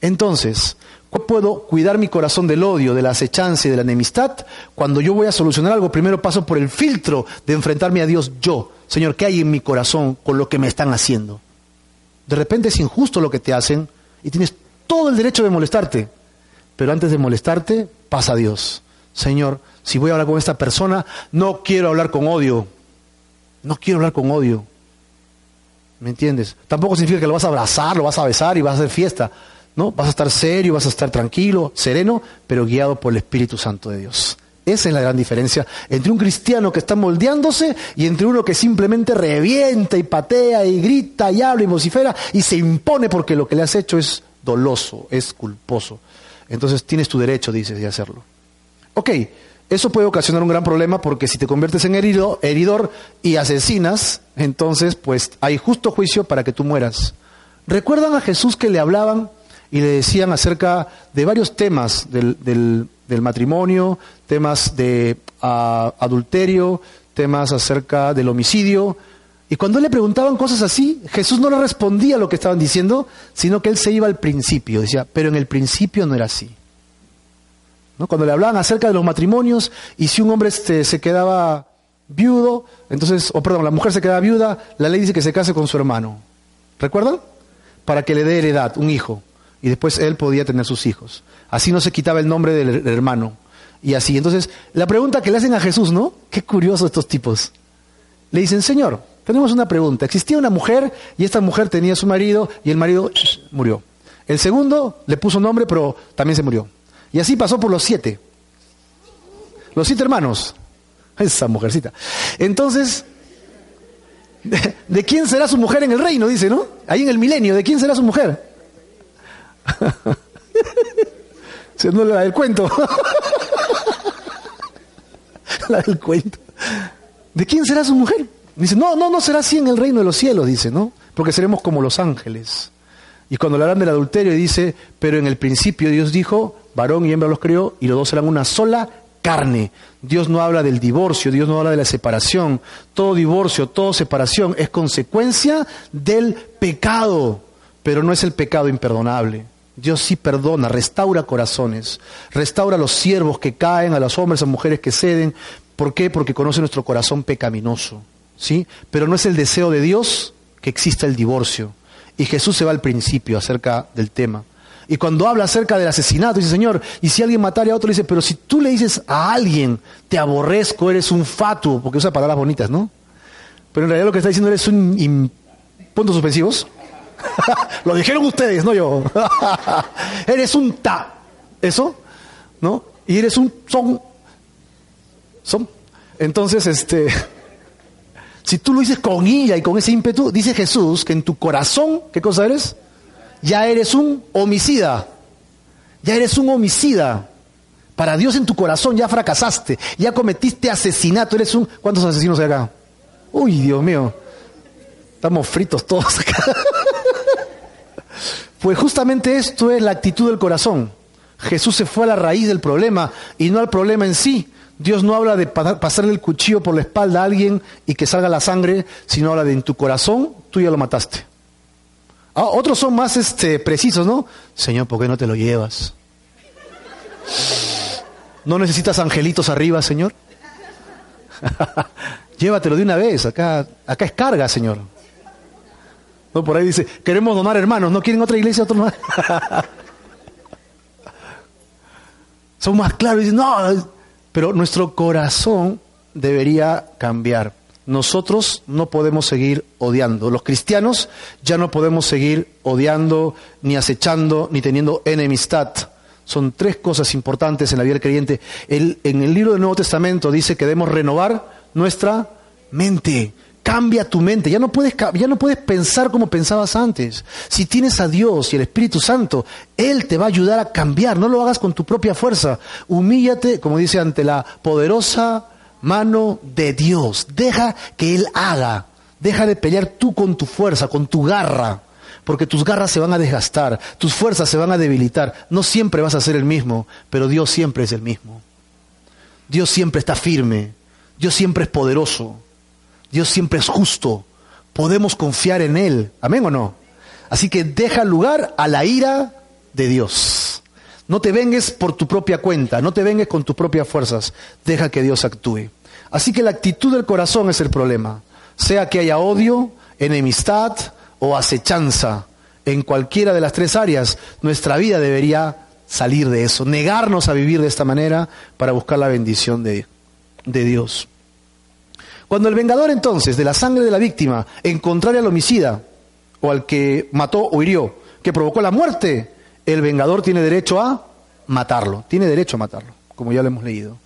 Entonces, puedo cuidar mi corazón del odio, de la acechanza y de la enemistad? Cuando yo voy a solucionar algo, primero paso por el filtro de enfrentarme a Dios yo. Señor, ¿qué hay en mi corazón con lo que me están haciendo? De repente es injusto lo que te hacen y tienes todo el derecho de molestarte. Pero antes de molestarte, pasa a Dios. Señor, si voy a hablar con esta persona, no quiero hablar con odio. No quiero hablar con odio. ¿Me entiendes? Tampoco significa que lo vas a abrazar, lo vas a besar y vas a hacer fiesta. ¿No? Vas a estar serio, vas a estar tranquilo, sereno, pero guiado por el Espíritu Santo de Dios. Esa es la gran diferencia entre un cristiano que está moldeándose y entre uno que simplemente revienta y patea y grita y habla y vocifera y se impone porque lo que le has hecho es doloso, es culposo. Entonces tienes tu derecho, dices, de hacerlo. Ok, eso puede ocasionar un gran problema porque si te conviertes en herido, heridor y asesinas, entonces pues hay justo juicio para que tú mueras. ¿Recuerdan a Jesús que le hablaban y le decían acerca de varios temas del, del, matrimonio, temas de adulterio, temas acerca del homicidio? Y cuando le preguntaban cosas así, Jesús no le respondía a lo que estaban diciendo, sino que él se iba al principio. Decía, pero en el principio no era así. Cuando le hablaban acerca de los matrimonios y si un hombre este, se quedaba viudo, entonces, o perdón, la mujer se quedaba viuda, la ley dice que se case con su hermano. ¿Recuerdan? Para que le dé heredad, un hijo. Y después él podía tener sus hijos. Así no se quitaba el nombre del hermano. Y así. Entonces, la pregunta que le hacen a Jesús, ¿no? Qué curioso estos tipos. Le dicen, Señor, tenemos una pregunta. Existía una mujer y esta mujer tenía su marido y el marido murió. El segundo le puso nombre, pero también se murió. Y así pasó por los siete. Los siete hermanos. <laughs> Esa mujercita. Entonces, <laughs> ¿de, quién será su mujer en el reino? Dice, ¿no? Ahí en el milenio, ¿de quién será su mujer? <laughs> Se no la del cuento. <laughs> la del cuento. ¿De quién será su mujer? Dice, no, no, no será así en el reino de los cielos, dice, ¿no? Porque seremos como los ángeles. Y cuando le hablan del adulterio, dice, pero en el principio Dios dijo, varón y hembra los crió, y los dos serán una sola carne. Dios no habla del divorcio, Dios no habla de la separación. Todo divorcio, toda separación es consecuencia del pecado, pero no es el pecado imperdonable. Dios sí perdona, restaura corazones, restaura a los siervos que caen, a los hombres, a mujeres que ceden. ¿Por qué? Porque conoce nuestro corazón pecaminoso. ¿sí? Pero no es el deseo de Dios que exista el divorcio. Y Jesús se va al principio acerca del tema. Y cuando habla acerca del asesinato, dice, Señor, y si alguien matara a otro, dice, pero si tú le dices a alguien, te aborrezco, eres un fatuo, porque usa palabras bonitas, ¿no? Pero en realidad lo que está diciendo eres un... puntos suspensivos. <laughs> lo dijeron ustedes, no yo. <laughs> eres un ta. ¿Eso? ¿No? Y eres un son. Son. Entonces, este... <laughs> Si tú lo dices con ella y con ese ímpetu, dice Jesús que en tu corazón, ¿qué cosa eres? Ya eres un homicida. Ya eres un homicida. Para Dios en tu corazón ya fracasaste, ya cometiste asesinato, eres un... ¿Cuántos asesinos hay acá? Uy, Dios mío. Estamos fritos todos acá. Pues justamente esto es la actitud del corazón. Jesús se fue a la raíz del problema y no al problema en sí. Dios no habla de pasarle el cuchillo por la espalda a alguien y que salga la sangre, sino habla de en tu corazón, tú ya lo mataste. Ah, otros son más este, precisos, ¿no? Señor, ¿por qué no te lo llevas? ¿No necesitas angelitos arriba, Señor? <laughs> Llévatelo de una vez, acá, acá es carga, Señor. No, por ahí dice, queremos donar hermanos, ¿no quieren otra iglesia? Otro? <laughs> Son más claros, dicen, no, pero nuestro corazón debería cambiar. Nosotros no podemos seguir odiando. Los cristianos ya no podemos seguir odiando, ni acechando, ni teniendo enemistad. Son tres cosas importantes en la vida del creyente. en el libro del Nuevo Testamento dice que debemos renovar nuestra mente. Cambia tu mente, ya no, puedes, ya no puedes pensar como pensabas antes. Si tienes a Dios y el Espíritu Santo, Él te va a ayudar a cambiar, no lo hagas con tu propia fuerza. Humíllate, como dice, ante la poderosa mano de Dios. Deja que Él haga. Deja de pelear tú con tu fuerza, con tu garra, porque tus garras se van a desgastar, tus fuerzas se van a debilitar. No siempre vas a ser el mismo, pero Dios siempre es el mismo. Dios siempre está firme, Dios siempre es poderoso. Dios siempre es justo. Podemos confiar en Él. Amén o no. Así que deja lugar a la ira de Dios. No te vengues por tu propia cuenta, no te vengues con tus propias fuerzas. Deja que Dios actúe. Así que la actitud del corazón es el problema. Sea que haya odio, enemistad o acechanza en cualquiera de las tres áreas, nuestra vida debería salir de eso, negarnos a vivir de esta manera para buscar la bendición de, de Dios. Cuando el vengador entonces de la sangre de la víctima encontrara al homicida o al que mató o hirió, que provocó la muerte, el vengador tiene derecho a matarlo, tiene derecho a matarlo, como ya lo hemos leído.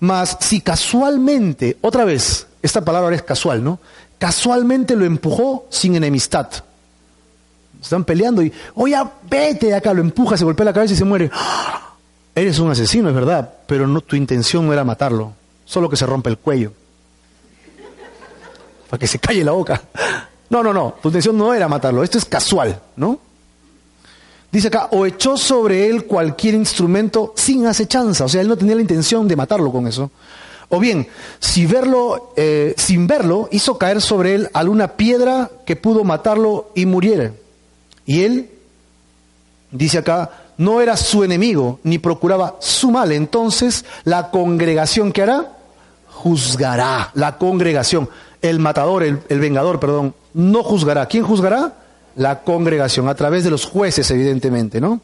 Mas si casualmente, otra vez, esta palabra ahora es casual, ¿no? Casualmente lo empujó sin enemistad. Están peleando y, oye, vete de acá, lo empuja, se golpea la cabeza y se muere. <gasps> Eres un asesino, es verdad, pero no, tu intención no era matarlo, solo que se rompe el cuello. Para que se calle la boca. No, no, no, tu intención no era matarlo, esto es casual, ¿no? Dice acá, o echó sobre él cualquier instrumento sin acechanza, o sea, él no tenía la intención de matarlo con eso. O bien, si verlo, eh, sin verlo, hizo caer sobre él alguna piedra que pudo matarlo y muriera. Y él, dice acá, no era su enemigo, ni procuraba su mal. Entonces, la congregación que hará, juzgará. La congregación, el matador, el, vengador, perdón, no juzgará. ¿Quién juzgará? la congregación, a través de los jueces, evidentemente, ¿no?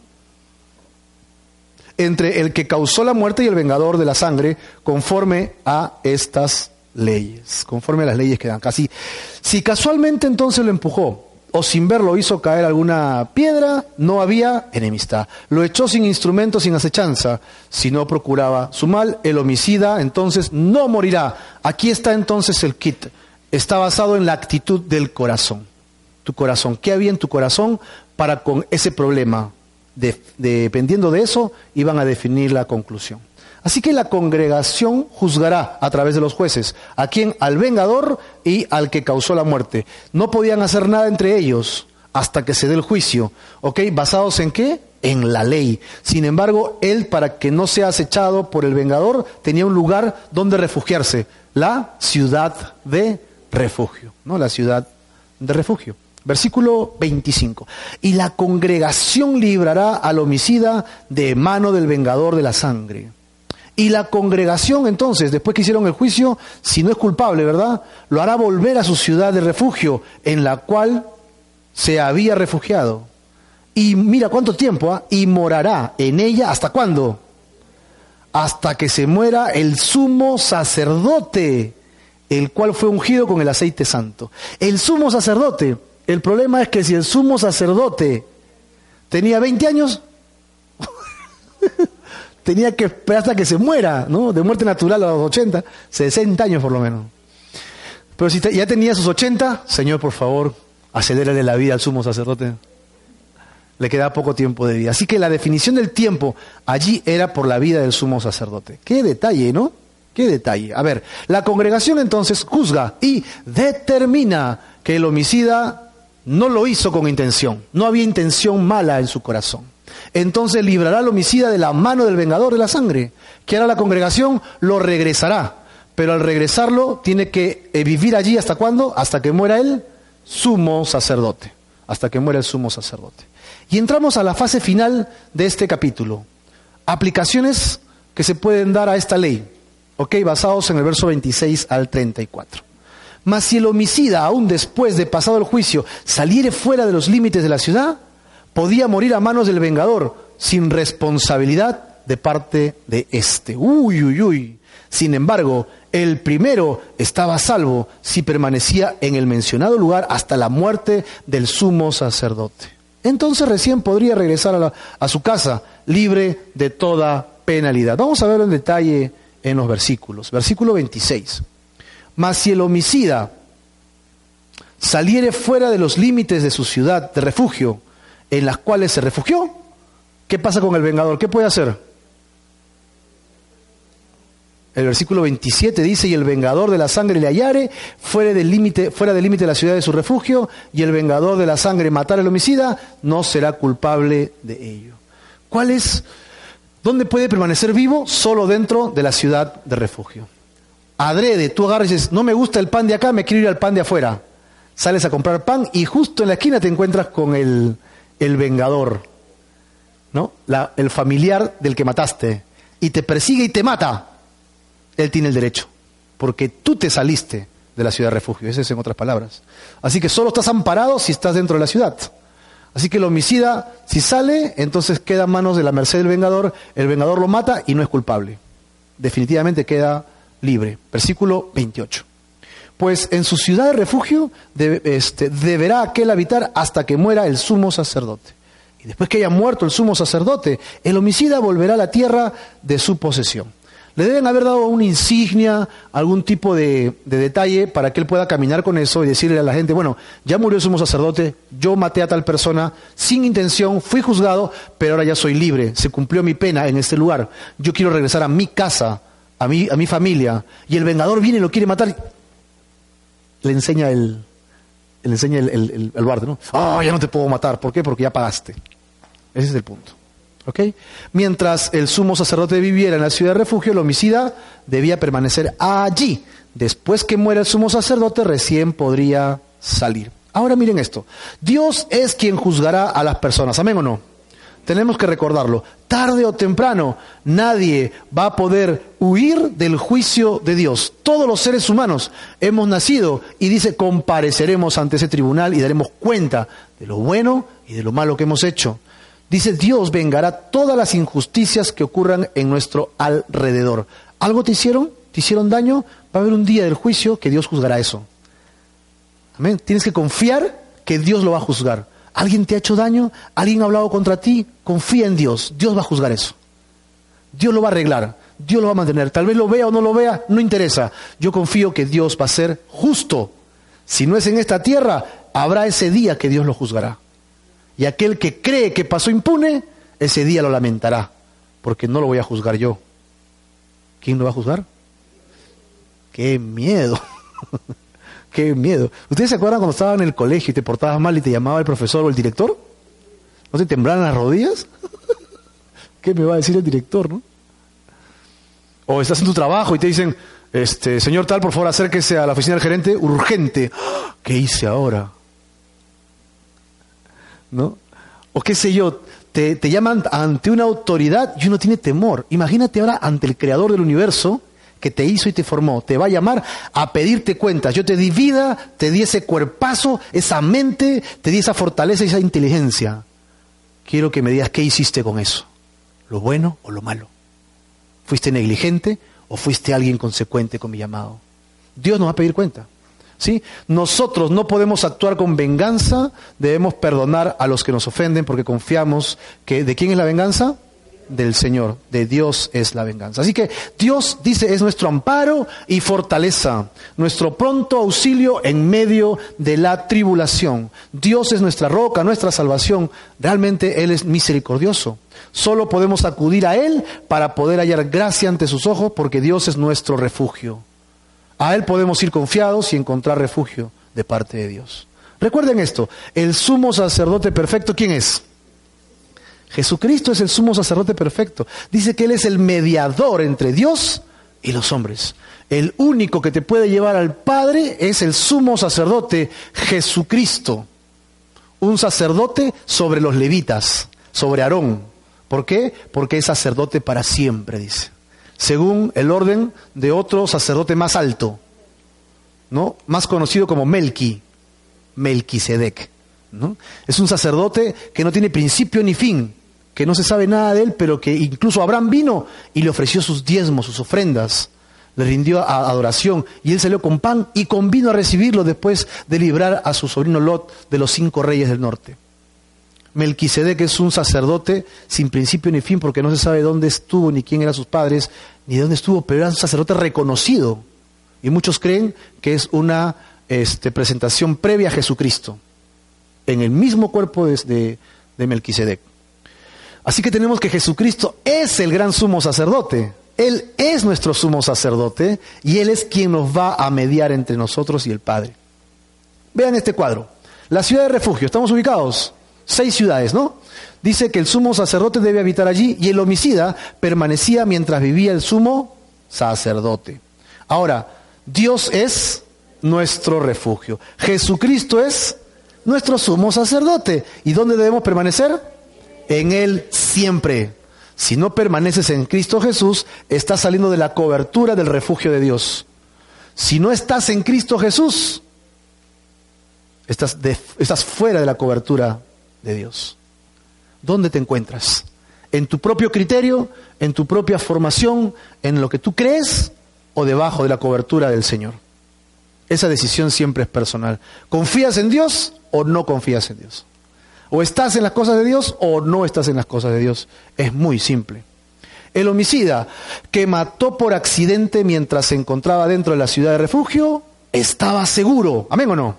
Entre el que causó la muerte y el vengador de la sangre, conforme a estas leyes, conforme a las leyes que dan. Casi, si casualmente entonces lo empujó, o sin verlo hizo caer alguna piedra, no había enemistad. Lo echó sin instrumento, sin acechanza. Si no procuraba su mal, el homicida entonces no morirá. Aquí está entonces el kit. Está basado en la actitud del corazón tu corazón. ¿Qué había en tu corazón para con ese problema? dependiendo de eso, iban a definir la conclusión. Así que la congregación juzgará a través de los jueces a quien, al vengador y al que causó la muerte. No podían hacer nada entre ellos hasta que se dé el juicio. ¿Ok? ¿Basados en qué? En la ley. Sin embargo, él, para que no sea acechado por el vengador, tenía un lugar donde refugiarse. La ciudad de refugio. ¿No? La ciudad de refugio. Versículo 25. Y la congregación librará al homicida de mano del vengador de la sangre. Y la congregación entonces, después que hicieron el juicio, si no es culpable, ¿verdad? Lo hará volver a su ciudad de refugio en la cual se había refugiado. Y mira cuánto tiempo, ¿ah? y morará en ella hasta cuándo? Hasta que se muera el sumo sacerdote, el cual fue ungido con el aceite santo. El sumo sacerdote el problema es que si el sumo sacerdote tenía 20 años, <laughs> tenía que esperar hasta que se muera, ¿no? De muerte natural a los 80, 60 años por lo menos. Pero si ya tenía sus 80, Señor, por favor, acelérale la vida al sumo sacerdote. Le queda poco tiempo de vida. Así que la definición del tiempo allí era por la vida del sumo sacerdote. Qué detalle, ¿no? Qué detalle. A ver, la congregación entonces juzga y determina que el homicida no lo hizo con intención, no había intención mala en su corazón. Entonces librará al homicida de la mano del vengador de la sangre. Que hará la congregación? Lo regresará. Pero al regresarlo tiene que eh, vivir allí hasta cuándo? Hasta que muera el sumo sacerdote. Hasta que muera el sumo sacerdote. Y entramos a la fase final de este capítulo. Aplicaciones que se pueden dar a esta ley. ¿Ok? Basados en el verso 26 al 34. Mas si el homicida, aún después de pasado el juicio, saliere fuera de los límites de la ciudad, podía morir a manos del vengador, sin responsabilidad de parte de éste. Uy, uy, uy. Sin embargo, el primero estaba salvo si permanecía en el mencionado lugar hasta la muerte del sumo sacerdote. Entonces recién podría regresar a, a su casa libre de toda penalidad. Vamos a verlo en detalle en los versículos. Versículo 26. Mas si el homicida saliere fuera de los límites de su ciudad de refugio, en las cuales se refugió, ¿qué pasa con el vengador? ¿Qué puede hacer? El versículo 27 dice, y el vengador de la sangre le hallare fuera del límite, de la ciudad de su refugio, y el vengador de la sangre matar al homicida, no será culpable de ello. ¿Cuál es? ¿Dónde puede permanecer vivo? Solo dentro de la ciudad de refugio adrede, tú agarras y dices, no me gusta el pan de acá, me quiero ir al pan de afuera. Sales a comprar pan y justo en la esquina te encuentras con el, el vengador, ¿no? El familiar del que mataste. Y te persigue y te mata. Él tiene el derecho. Porque tú te saliste de la ciudad de refugio. Ese es en otras palabras. Así que solo estás amparado si estás dentro de la ciudad. Así que el homicida, si sale, entonces queda en manos de la merced del vengador. El vengador lo mata y no es culpable. Definitivamente queda libre. Versículo 28. Pues en su ciudad de refugio este, deberá aquel habitar hasta que muera el sumo sacerdote. Y después que haya muerto el sumo sacerdote, el homicida volverá a la tierra de su posesión. Le deben haber dado una insignia, algún tipo de, detalle para que él pueda caminar con eso y decirle a la gente, bueno, ya murió el sumo sacerdote, yo maté a tal persona sin intención, fui juzgado, pero ahora ya soy libre, se cumplió mi pena en este lugar, yo quiero regresar a mi casa, a mi, a mi familia, y el vengador viene y lo quiere matar, le enseña el, le enseña el, el, el, ¿no? Ah, ya no te puedo matar, ¿por qué? Porque ya pagaste. Ese es el punto. Mientras el sumo sacerdote viviera en la ciudad de refugio, el homicida debía permanecer allí. Después que muera el sumo sacerdote, recién podría salir. Ahora miren esto. Dios es quien juzgará a las personas. ¿Amén o no? Tenemos que recordarlo. Tarde o temprano, nadie va a poder huir del juicio de Dios. Todos los seres humanos hemos nacido y dice, compareceremos ante ese tribunal y daremos cuenta de lo bueno y de lo malo que hemos hecho. Dice, Dios vengará todas las injusticias que ocurran en nuestro alrededor. ¿Algo te hicieron? ¿Te hicieron daño? Va a haber un día del juicio que Dios juzgará eso. Amén. Tienes que confiar que Dios lo va a juzgar. ¿Alguien te ha hecho daño? ¿Alguien ha hablado contra ti? Confía en Dios. Dios va a juzgar eso. Dios lo va a arreglar. Dios lo va a mantener. Tal vez lo vea o no lo vea, no interesa. Yo confío que Dios va a ser justo. Si no es en esta tierra, habrá ese día que Dios lo juzgará. Y aquel que cree que pasó impune, ese día lo lamentará, porque no lo voy a juzgar yo. ¿Quién lo va a juzgar? ¡Qué miedo! <laughs> ¡Qué miedo! ¿Ustedes se acuerdan cuando estaban en el colegio y te portabas mal y te llamaba el profesor o el director? ¿No te temblaban las rodillas? <laughs> ¿Qué me va a decir el director, no? O estás en tu trabajo y te dicen, este, señor tal, por favor acérquese a la oficina del gerente, urgente. <gasps> ¿Qué hice ahora? ¿no? O qué sé yo, te, llaman ante una autoridad y uno tiene temor. Imagínate ahora ante el creador del universo que te hizo y te formó. Te va a llamar a pedirte cuentas. Yo te di vida, te di ese cuerpazo, esa mente, te di esa fortaleza y esa inteligencia. Quiero que me digas qué hiciste con eso. ¿Lo bueno o lo malo? ¿Fuiste negligente o fuiste alguien consecuente con mi llamado? Dios nos va a pedir cuenta. ¿Sí? Nosotros no podemos actuar con venganza, debemos perdonar a los que nos ofenden porque confiamos que ¿de quién es la venganza? Del Señor, de Dios es la venganza. Así que Dios dice es nuestro amparo y fortaleza, nuestro pronto auxilio en medio de la tribulación. Dios es nuestra roca, nuestra salvación. Realmente Él es misericordioso. Solo podemos acudir a Él para poder hallar gracia ante sus ojos porque Dios es nuestro refugio. A Él podemos ir confiados y encontrar refugio de parte de Dios. Recuerden esto, el sumo sacerdote perfecto, ¿quién es? Jesucristo es el sumo sacerdote perfecto. Dice que Él es el mediador entre Dios y los hombres. El único que te puede llevar al Padre es el sumo sacerdote Jesucristo. Un sacerdote sobre los levitas, sobre Aarón. ¿Por qué? Porque es sacerdote para siempre, dice según el orden de otro sacerdote más alto, ¿no? Más conocido como Melqui, Melquisedec, ¿no? Es un sacerdote que no tiene principio ni fin, que no se sabe nada de él, pero que incluso Abraham vino y le ofreció sus diezmos, sus ofrendas, le rindió adoración y él salió con pan y con vino a recibirlo después de librar a su sobrino Lot de los cinco reyes del norte. Melquisedec es un sacerdote sin principio ni fin porque no se sabe dónde estuvo, ni quién eran sus padres, ni dónde estuvo, pero era un sacerdote reconocido. Y muchos creen que es una este, presentación previa a Jesucristo, en el mismo cuerpo de, de Melquisedec. Así que tenemos que Jesucristo es el gran sumo sacerdote. Él es nuestro sumo sacerdote y Él es quien nos va a mediar entre nosotros y el Padre. Vean este cuadro. La ciudad de refugio, ¿estamos ubicados? Seis ciudades, ¿no? Dice que el sumo sacerdote debe habitar allí y el homicida permanecía mientras vivía el sumo sacerdote. Ahora, Dios es nuestro refugio. Jesucristo es nuestro sumo sacerdote. ¿Y dónde debemos permanecer? En Él siempre. Si no permaneces en Cristo Jesús, estás saliendo de la cobertura del refugio de Dios. Si no estás en Cristo Jesús, estás, estás fuera de la cobertura de Dios. ¿Dónde te encuentras? ¿En tu propio criterio? ¿En tu propia formación? ¿En lo que tú crees? ¿O debajo de la cobertura del Señor? Esa decisión siempre es personal. ¿Confías en Dios o no confías en Dios? O estás en las cosas de Dios o no estás en las cosas de Dios. Es muy simple. El homicida que mató por accidente mientras se encontraba dentro de la ciudad de refugio estaba seguro, amén o no,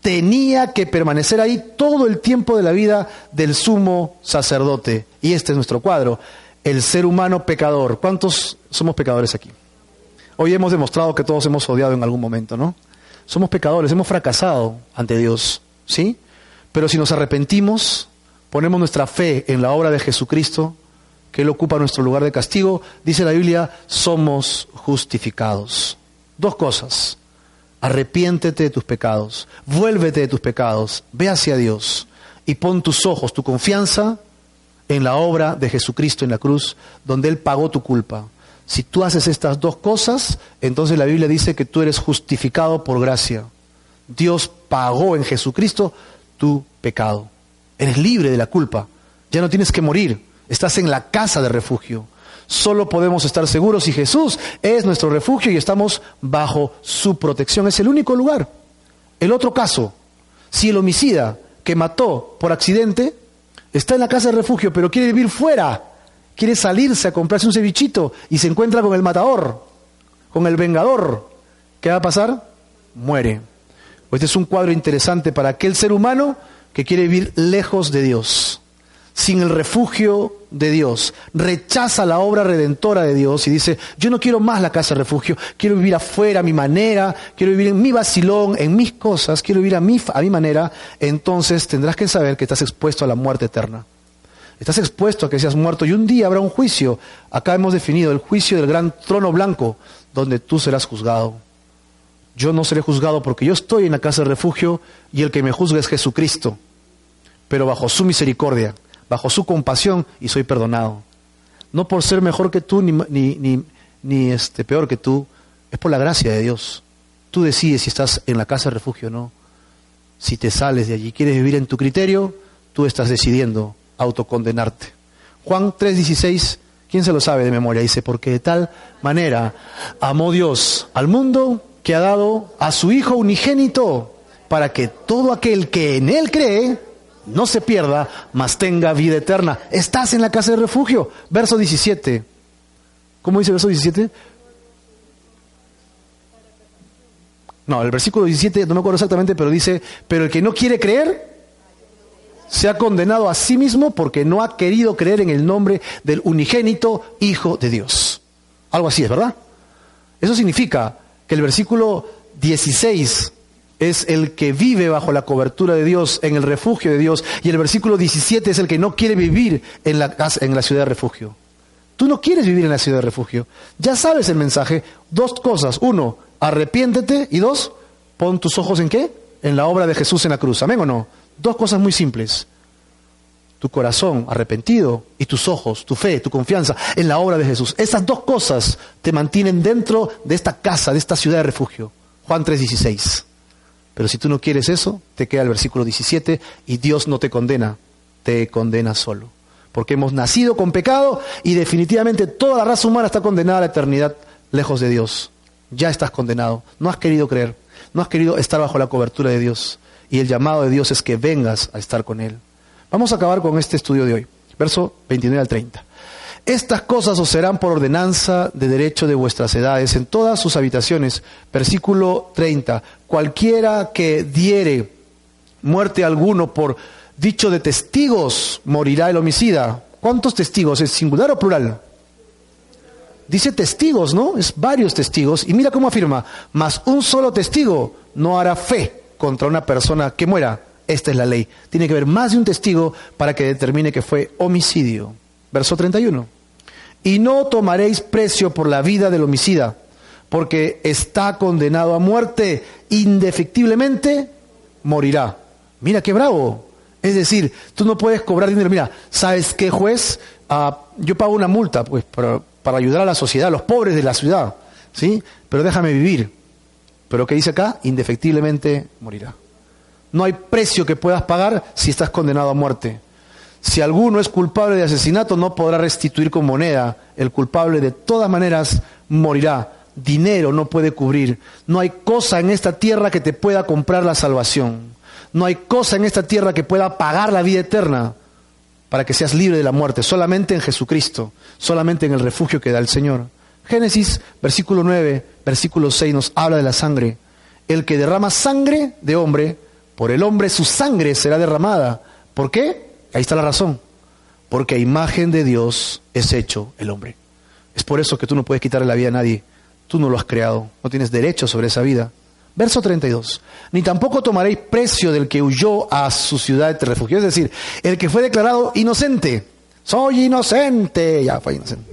tenía que permanecer ahí todo el tiempo de la vida del sumo sacerdote. Y este es nuestro cuadro, el ser humano pecador. ¿Cuántos somos pecadores aquí? Hoy hemos demostrado que todos hemos odiado en algún momento, ¿no? Somos pecadores, hemos fracasado ante Dios, ¿sí? Pero si nos arrepentimos, ponemos nuestra fe en la obra de Jesucristo, que Él ocupa nuestro lugar de castigo, dice la Biblia, somos justificados. Dos cosas. Arrepiéntete de tus pecados, vuélvete de tus pecados, ve hacia Dios y pon tus ojos, tu confianza en la obra de Jesucristo en la cruz, donde Él pagó tu culpa. Si tú haces estas dos cosas, entonces la Biblia dice que tú eres justificado por gracia. Dios pagó en Jesucristo tu pecado. Eres libre de la culpa. Ya no tienes que morir. Estás en la casa de refugio. Solo podemos estar seguros si Jesús es nuestro refugio y estamos bajo su protección. Es el único lugar. El otro caso, si el homicida que mató por accidente está en la casa de refugio pero quiere vivir fuera, quiere salirse a comprarse un cevichito y se encuentra con el matador, con el vengador, ¿qué va a pasar? Muere. Este es un cuadro interesante para aquel ser humano que quiere vivir lejos de Dios sin el refugio de Dios, rechaza la obra redentora de Dios y dice, yo no quiero más la casa de refugio, quiero vivir afuera a mi manera, quiero vivir en mi vacilón, en mis cosas, quiero vivir a mi, a mi manera, entonces tendrás que saber que estás expuesto a la muerte eterna. Estás expuesto a que seas muerto y un día habrá un juicio. Acá hemos definido el juicio del gran trono blanco, donde tú serás juzgado. Yo no seré juzgado porque yo estoy en la casa de refugio y el que me juzga es Jesucristo, pero bajo su misericordia bajo su compasión y soy perdonado. No por ser mejor que tú ni, ni, ni, este, peor que tú, es por la gracia de Dios. Tú decides si estás en la casa de refugio o no. Si te sales de allí, quieres vivir en tu criterio, tú estás decidiendo autocondenarte. Juan 3:16, ¿quién se lo sabe de memoria? Dice, porque de tal manera amó Dios al mundo que ha dado a su Hijo unigénito para que todo aquel que en Él cree no se pierda, mas tenga vida eterna. Estás en la casa de refugio. Verso 17. ¿Cómo dice el verso 17? No, el versículo 17, no me acuerdo exactamente, pero dice, pero el que no quiere creer, se ha condenado a sí mismo porque no ha querido creer en el nombre del unigénito Hijo de Dios. Algo así es, ¿verdad? Eso significa que el versículo 16 es el que vive bajo la cobertura de Dios, en el refugio de Dios. Y el versículo 17 es el que no quiere vivir en la, en la ciudad de refugio. Tú no quieres vivir en la ciudad de refugio. Ya sabes el mensaje. Dos cosas. Uno, arrepiéntete. Y dos, pon tus ojos en qué? En la obra de Jesús en la cruz. ¿Amén o no? Dos cosas muy simples. Tu corazón arrepentido y tus ojos, tu fe, tu confianza en la obra de Jesús. Esas dos cosas te mantienen dentro de esta casa, de esta ciudad de refugio. Juan 3:16. Pero si tú no quieres eso, te queda el versículo 17 y Dios no te condena, te condena solo. Porque hemos nacido con pecado y definitivamente toda la raza humana está condenada a la eternidad lejos de Dios. Ya estás condenado. No has querido creer, no has querido estar bajo la cobertura de Dios. Y el llamado de Dios es que vengas a estar con Él. Vamos a acabar con este estudio de hoy, verso 29 al 30. Estas cosas os serán por ordenanza de derecho de vuestras edades en todas sus habitaciones. Versículo 30. Cualquiera que diere muerte a alguno por dicho de testigos, morirá el homicida. ¿Cuántos testigos? ¿Es singular o plural? Dice testigos, ¿no? Es varios testigos. Y mira cómo afirma, más un solo testigo no hará fe contra una persona que muera. Esta es la ley. Tiene que haber más de un testigo para que determine que fue homicidio. Verso 31 y no tomaréis precio por la vida del homicida, porque está condenado a muerte, indefectiblemente morirá. Mira qué bravo. Es decir, tú no puedes cobrar dinero. Mira, ¿sabes qué, juez? Ah, yo pago una multa pues, para, ayudar a la sociedad, a los pobres de la ciudad, ¿sí? Pero déjame vivir. Pero ¿qué dice acá? Indefectiblemente morirá. No hay precio que puedas pagar si estás condenado a muerte. Si alguno es culpable de asesinato, no podrá restituir con moneda. El culpable de todas maneras morirá. dinero no puede cubrir. No hay cosa en esta tierra que te pueda comprar la salvación. No hay cosa en esta tierra que pueda pagar la vida eterna para que seas libre de la muerte. Solamente en Jesucristo, solamente en el refugio que da el Señor. Génesis, versículo 9, versículo 6 nos habla de la sangre. El que derrama sangre de hombre, por el hombre su sangre será derramada. ¿Por qué? Ahí está la razón. Porque a imagen de Dios es hecho el hombre. Es por eso que tú no puedes quitarle la vida a nadie. Tú no lo has creado. No tienes derecho sobre esa vida. Verso 32. Ni tampoco tomaréis precio del que huyó a su ciudad de refugio. Es decir, el que fue declarado inocente. Soy inocente. Ya fue inocente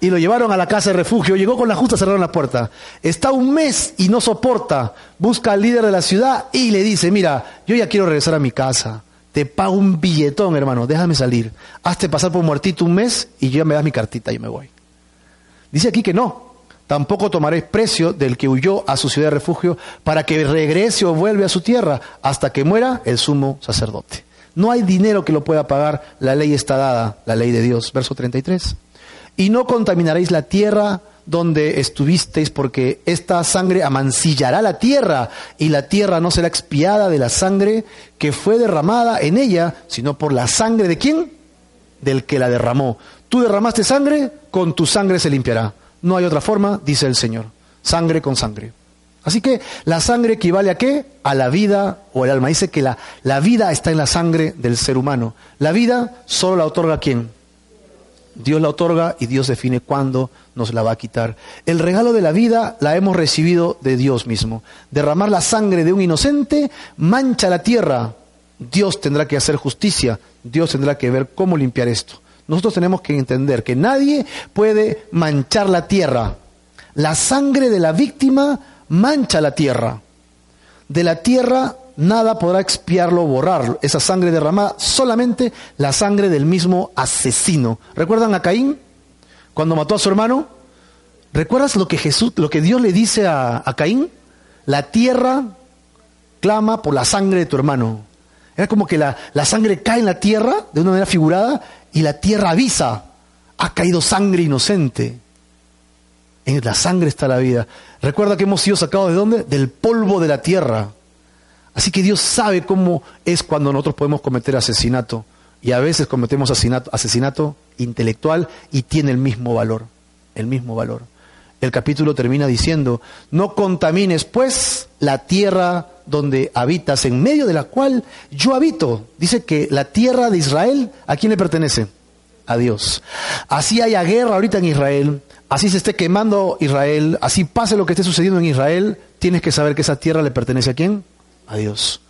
y lo llevaron a la casa de refugio. Llegó con la justa, cerraron la puerta. Está un mes y no soporta. Busca al líder de la ciudad y le dice, mira, yo ya quiero regresar a mi casa. Te pago un billetón, hermano, déjame salir. Hazte pasar por muertito un mes y ya me das mi cartita y me voy. Dice aquí que no. Tampoco tomaréis precio del que huyó a su ciudad de refugio para que regrese o vuelva a su tierra hasta que muera el sumo sacerdote. No hay dinero que lo pueda pagar, la ley está dada, la ley de Dios. Verso 33 y no contaminaréis la tierra donde estuvisteis, porque esta sangre amancillará la tierra, y la tierra no será expiada de la sangre que fue derramada en ella, sino por la sangre de quién? Del que la derramó. Tú derramaste sangre, con tu sangre se limpiará. No hay otra forma, dice el Señor. Sangre con sangre. Así que la sangre equivale a qué? A la vida o el alma. Dice que la, la vida está en la sangre del ser humano. La vida solo la otorga quién? Dios la otorga y Dios define cuándo nos la va a quitar. El regalo de la vida la hemos recibido de Dios mismo. Derramar la sangre de un inocente mancha la tierra. Dios tendrá que hacer justicia. Dios tendrá que ver cómo limpiar esto. Nosotros tenemos que entender que nadie puede manchar la tierra. La sangre de la víctima mancha la tierra. De la tierra nada podrá expiarlo o borrar esa sangre derramada, solamente la sangre del mismo asesino. ¿Recuerdan a Caín cuando mató a su hermano? ¿Recuerdas lo que Jesús, lo que Dios le dice a, a Caín? La tierra clama por la sangre de tu hermano. Era como que la, la sangre cae en la tierra de una manera figurada y la tierra avisa, ha caído sangre inocente. En la sangre está la vida. Recuerda que hemos sido sacados de dónde? Del polvo de la tierra. Así que Dios sabe cómo es cuando nosotros podemos cometer asesinato. Y a veces cometemos asesinato, asesinato intelectual y tiene el mismo valor. El mismo valor. El capítulo termina diciendo, no contamines pues la tierra donde habitas, en medio de la cual yo habito. Dice que la tierra de Israel, ¿a quién le pertenece? A Dios. Así haya guerra ahorita en Israel, así se esté quemando Israel, así pase lo que esté sucediendo en Israel, tienes que saber que esa tierra le pertenece a quién? A Dios.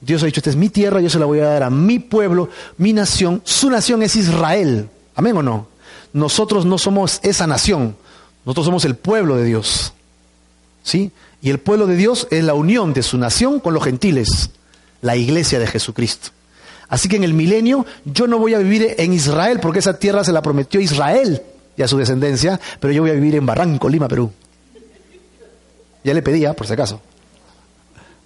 Dios ha dicho, esta es mi tierra, yo se la voy a dar a mi pueblo, mi nación. Su nación es Israel. Amén o no. Nosotros no somos esa nación. Nosotros somos el pueblo de Dios. ¿Sí? Y el pueblo de Dios es la unión de su nación con los gentiles, la iglesia de Jesucristo. Así que en el milenio yo no voy a vivir en Israel porque esa tierra se la prometió Israel y a su descendencia, pero yo voy a vivir en Barranco, Lima, Perú. Ya le pedía, por si acaso.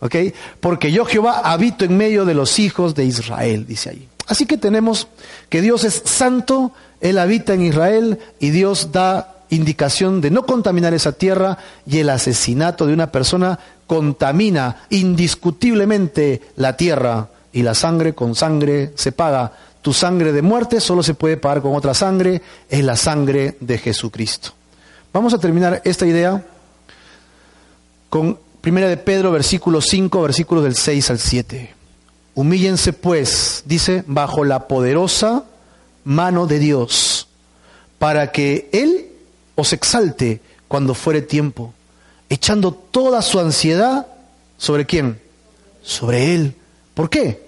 ¿Ok? Porque yo Jehová habito en medio de los hijos de Israel, dice ahí. Así que tenemos que Dios es santo, Él habita en Israel y Dios da indicación de no contaminar esa tierra y el asesinato de una persona contamina indiscutiblemente la tierra y la sangre con sangre se paga. Tu sangre de muerte solo se puede pagar con otra sangre, es la sangre de Jesucristo. Vamos a terminar esta idea con Primera de Pedro, versículo 5, versículos del 6 al 7. Humíllense pues, dice, bajo la poderosa mano de Dios, para que Él os exalte cuando fuere tiempo, echando toda su ansiedad sobre quién? Sobre Él. ¿Por qué?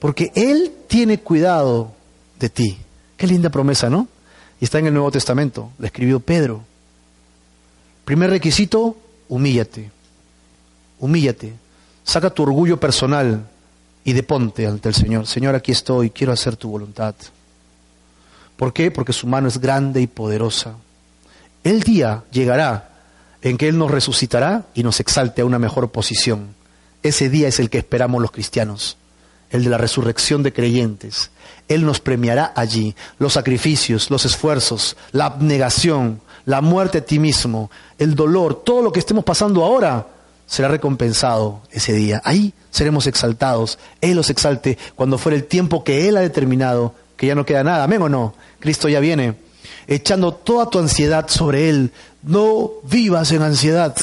Porque Él tiene cuidado de ti. Qué linda promesa, ¿no? Y está en el Nuevo Testamento, la escribió Pedro. Primer requisito, humíllate humíllate, saca tu orgullo personal y deponte ante el Señor. Señor, aquí estoy, quiero hacer tu voluntad. ¿Por qué? Porque su mano es grande y poderosa. El día llegará en que Él nos resucitará y nos exalte a una mejor posición. Ese día es el que esperamos los cristianos, el de la resurrección de creyentes. Él nos premiará allí los sacrificios, los esfuerzos, la abnegación, la muerte a ti mismo, el dolor, todo lo que estemos pasando ahora, será recompensado ese día. Ahí seremos exaltados. Él los exalte cuando fuera el tiempo que Él ha determinado, que ya no queda nada. Amén o no. Cristo ya viene, echando toda tu ansiedad sobre Él. No vivas en ansiedad.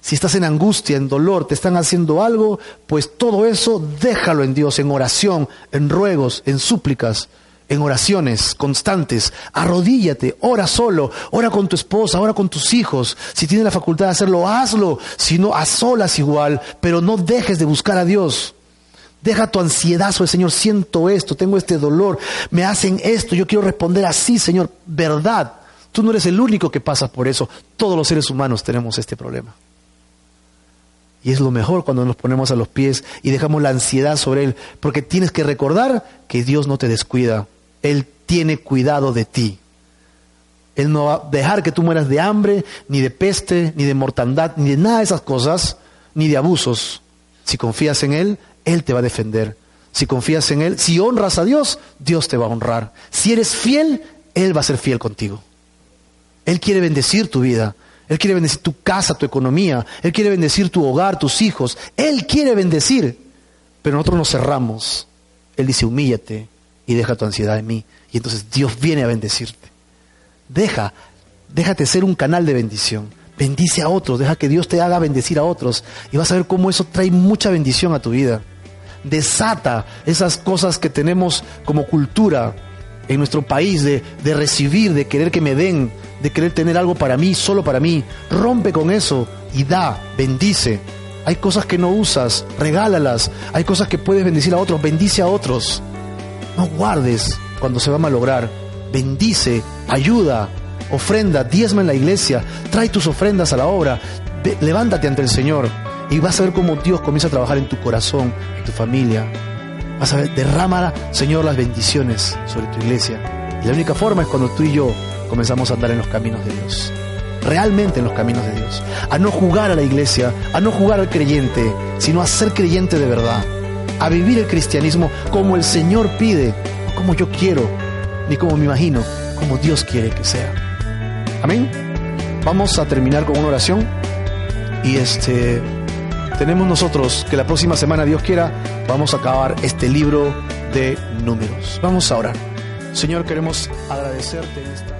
Si estás en angustia, en dolor, te están haciendo algo, pues todo eso déjalo en Dios, en oración, en ruegos, en súplicas, en oraciones constantes. Arrodíllate, ora solo, ora con tu esposa, ora con tus hijos. Si tienes la facultad de hacerlo, hazlo. Si no, a solas igual, pero no dejes de buscar a Dios. Deja tu ansiedad sobre Señor, siento esto, tengo este dolor, me hacen esto, yo quiero responder así, Señor, verdad. Tú no eres el único que pasa por eso. Todos los seres humanos tenemos este problema. Y es lo mejor cuando nos ponemos a los pies y dejamos la ansiedad sobre Él, porque tienes que recordar que Dios no te descuida. Él tiene cuidado de ti. Él no va a dejar que tú mueras de hambre, ni de peste, ni de mortandad, ni de nada de esas cosas, ni de abusos. Si confías en Él, Él te va a defender. Si confías en Él, si honras a Dios, Dios te va a honrar. Si eres fiel, Él va a ser fiel contigo. Él quiere bendecir tu vida. Él quiere bendecir tu casa, tu economía. Él quiere bendecir tu hogar, tus hijos. Él quiere bendecir. Pero nosotros nos cerramos. Él dice, humíllate y deja tu ansiedad en mí. Y entonces Dios viene a bendecirte. Deja, déjate ser un canal de bendición. Bendice a otros, deja que Dios te haga bendecir a otros. Y vas a ver cómo eso trae mucha bendición a tu vida. Desata esas cosas que tenemos como cultura en nuestro país de, de recibir, de querer que me den, de querer tener algo para mí, solo para mí. Rompe con eso y da, bendice. Hay cosas que no usas, regálalas. Hay cosas que puedes bendecir a otros, bendice a otros. No guardes cuando se va a malograr. Bendice, ayuda, ofrenda, diezma en la iglesia. Trae tus ofrendas a la obra. levántate ante el Señor y vas a ver cómo Dios comienza a trabajar en tu corazón, en tu familia. Vas a ver, derrama, Señor, las bendiciones sobre tu iglesia. Y la única forma es cuando tú y yo comenzamos a andar en los caminos de Dios. Realmente en los caminos de Dios. A no jugar a la iglesia, a no jugar al creyente, sino a ser creyente de verdad. A vivir el cristianismo como el Señor pide, como yo quiero, ni como me imagino, como Dios quiere que sea. Amén. Vamos a terminar con una oración. Y este tenemos nosotros que la próxima semana, Dios quiera, vamos a acabar este libro de números. Vamos a orar. Señor, queremos agradecerte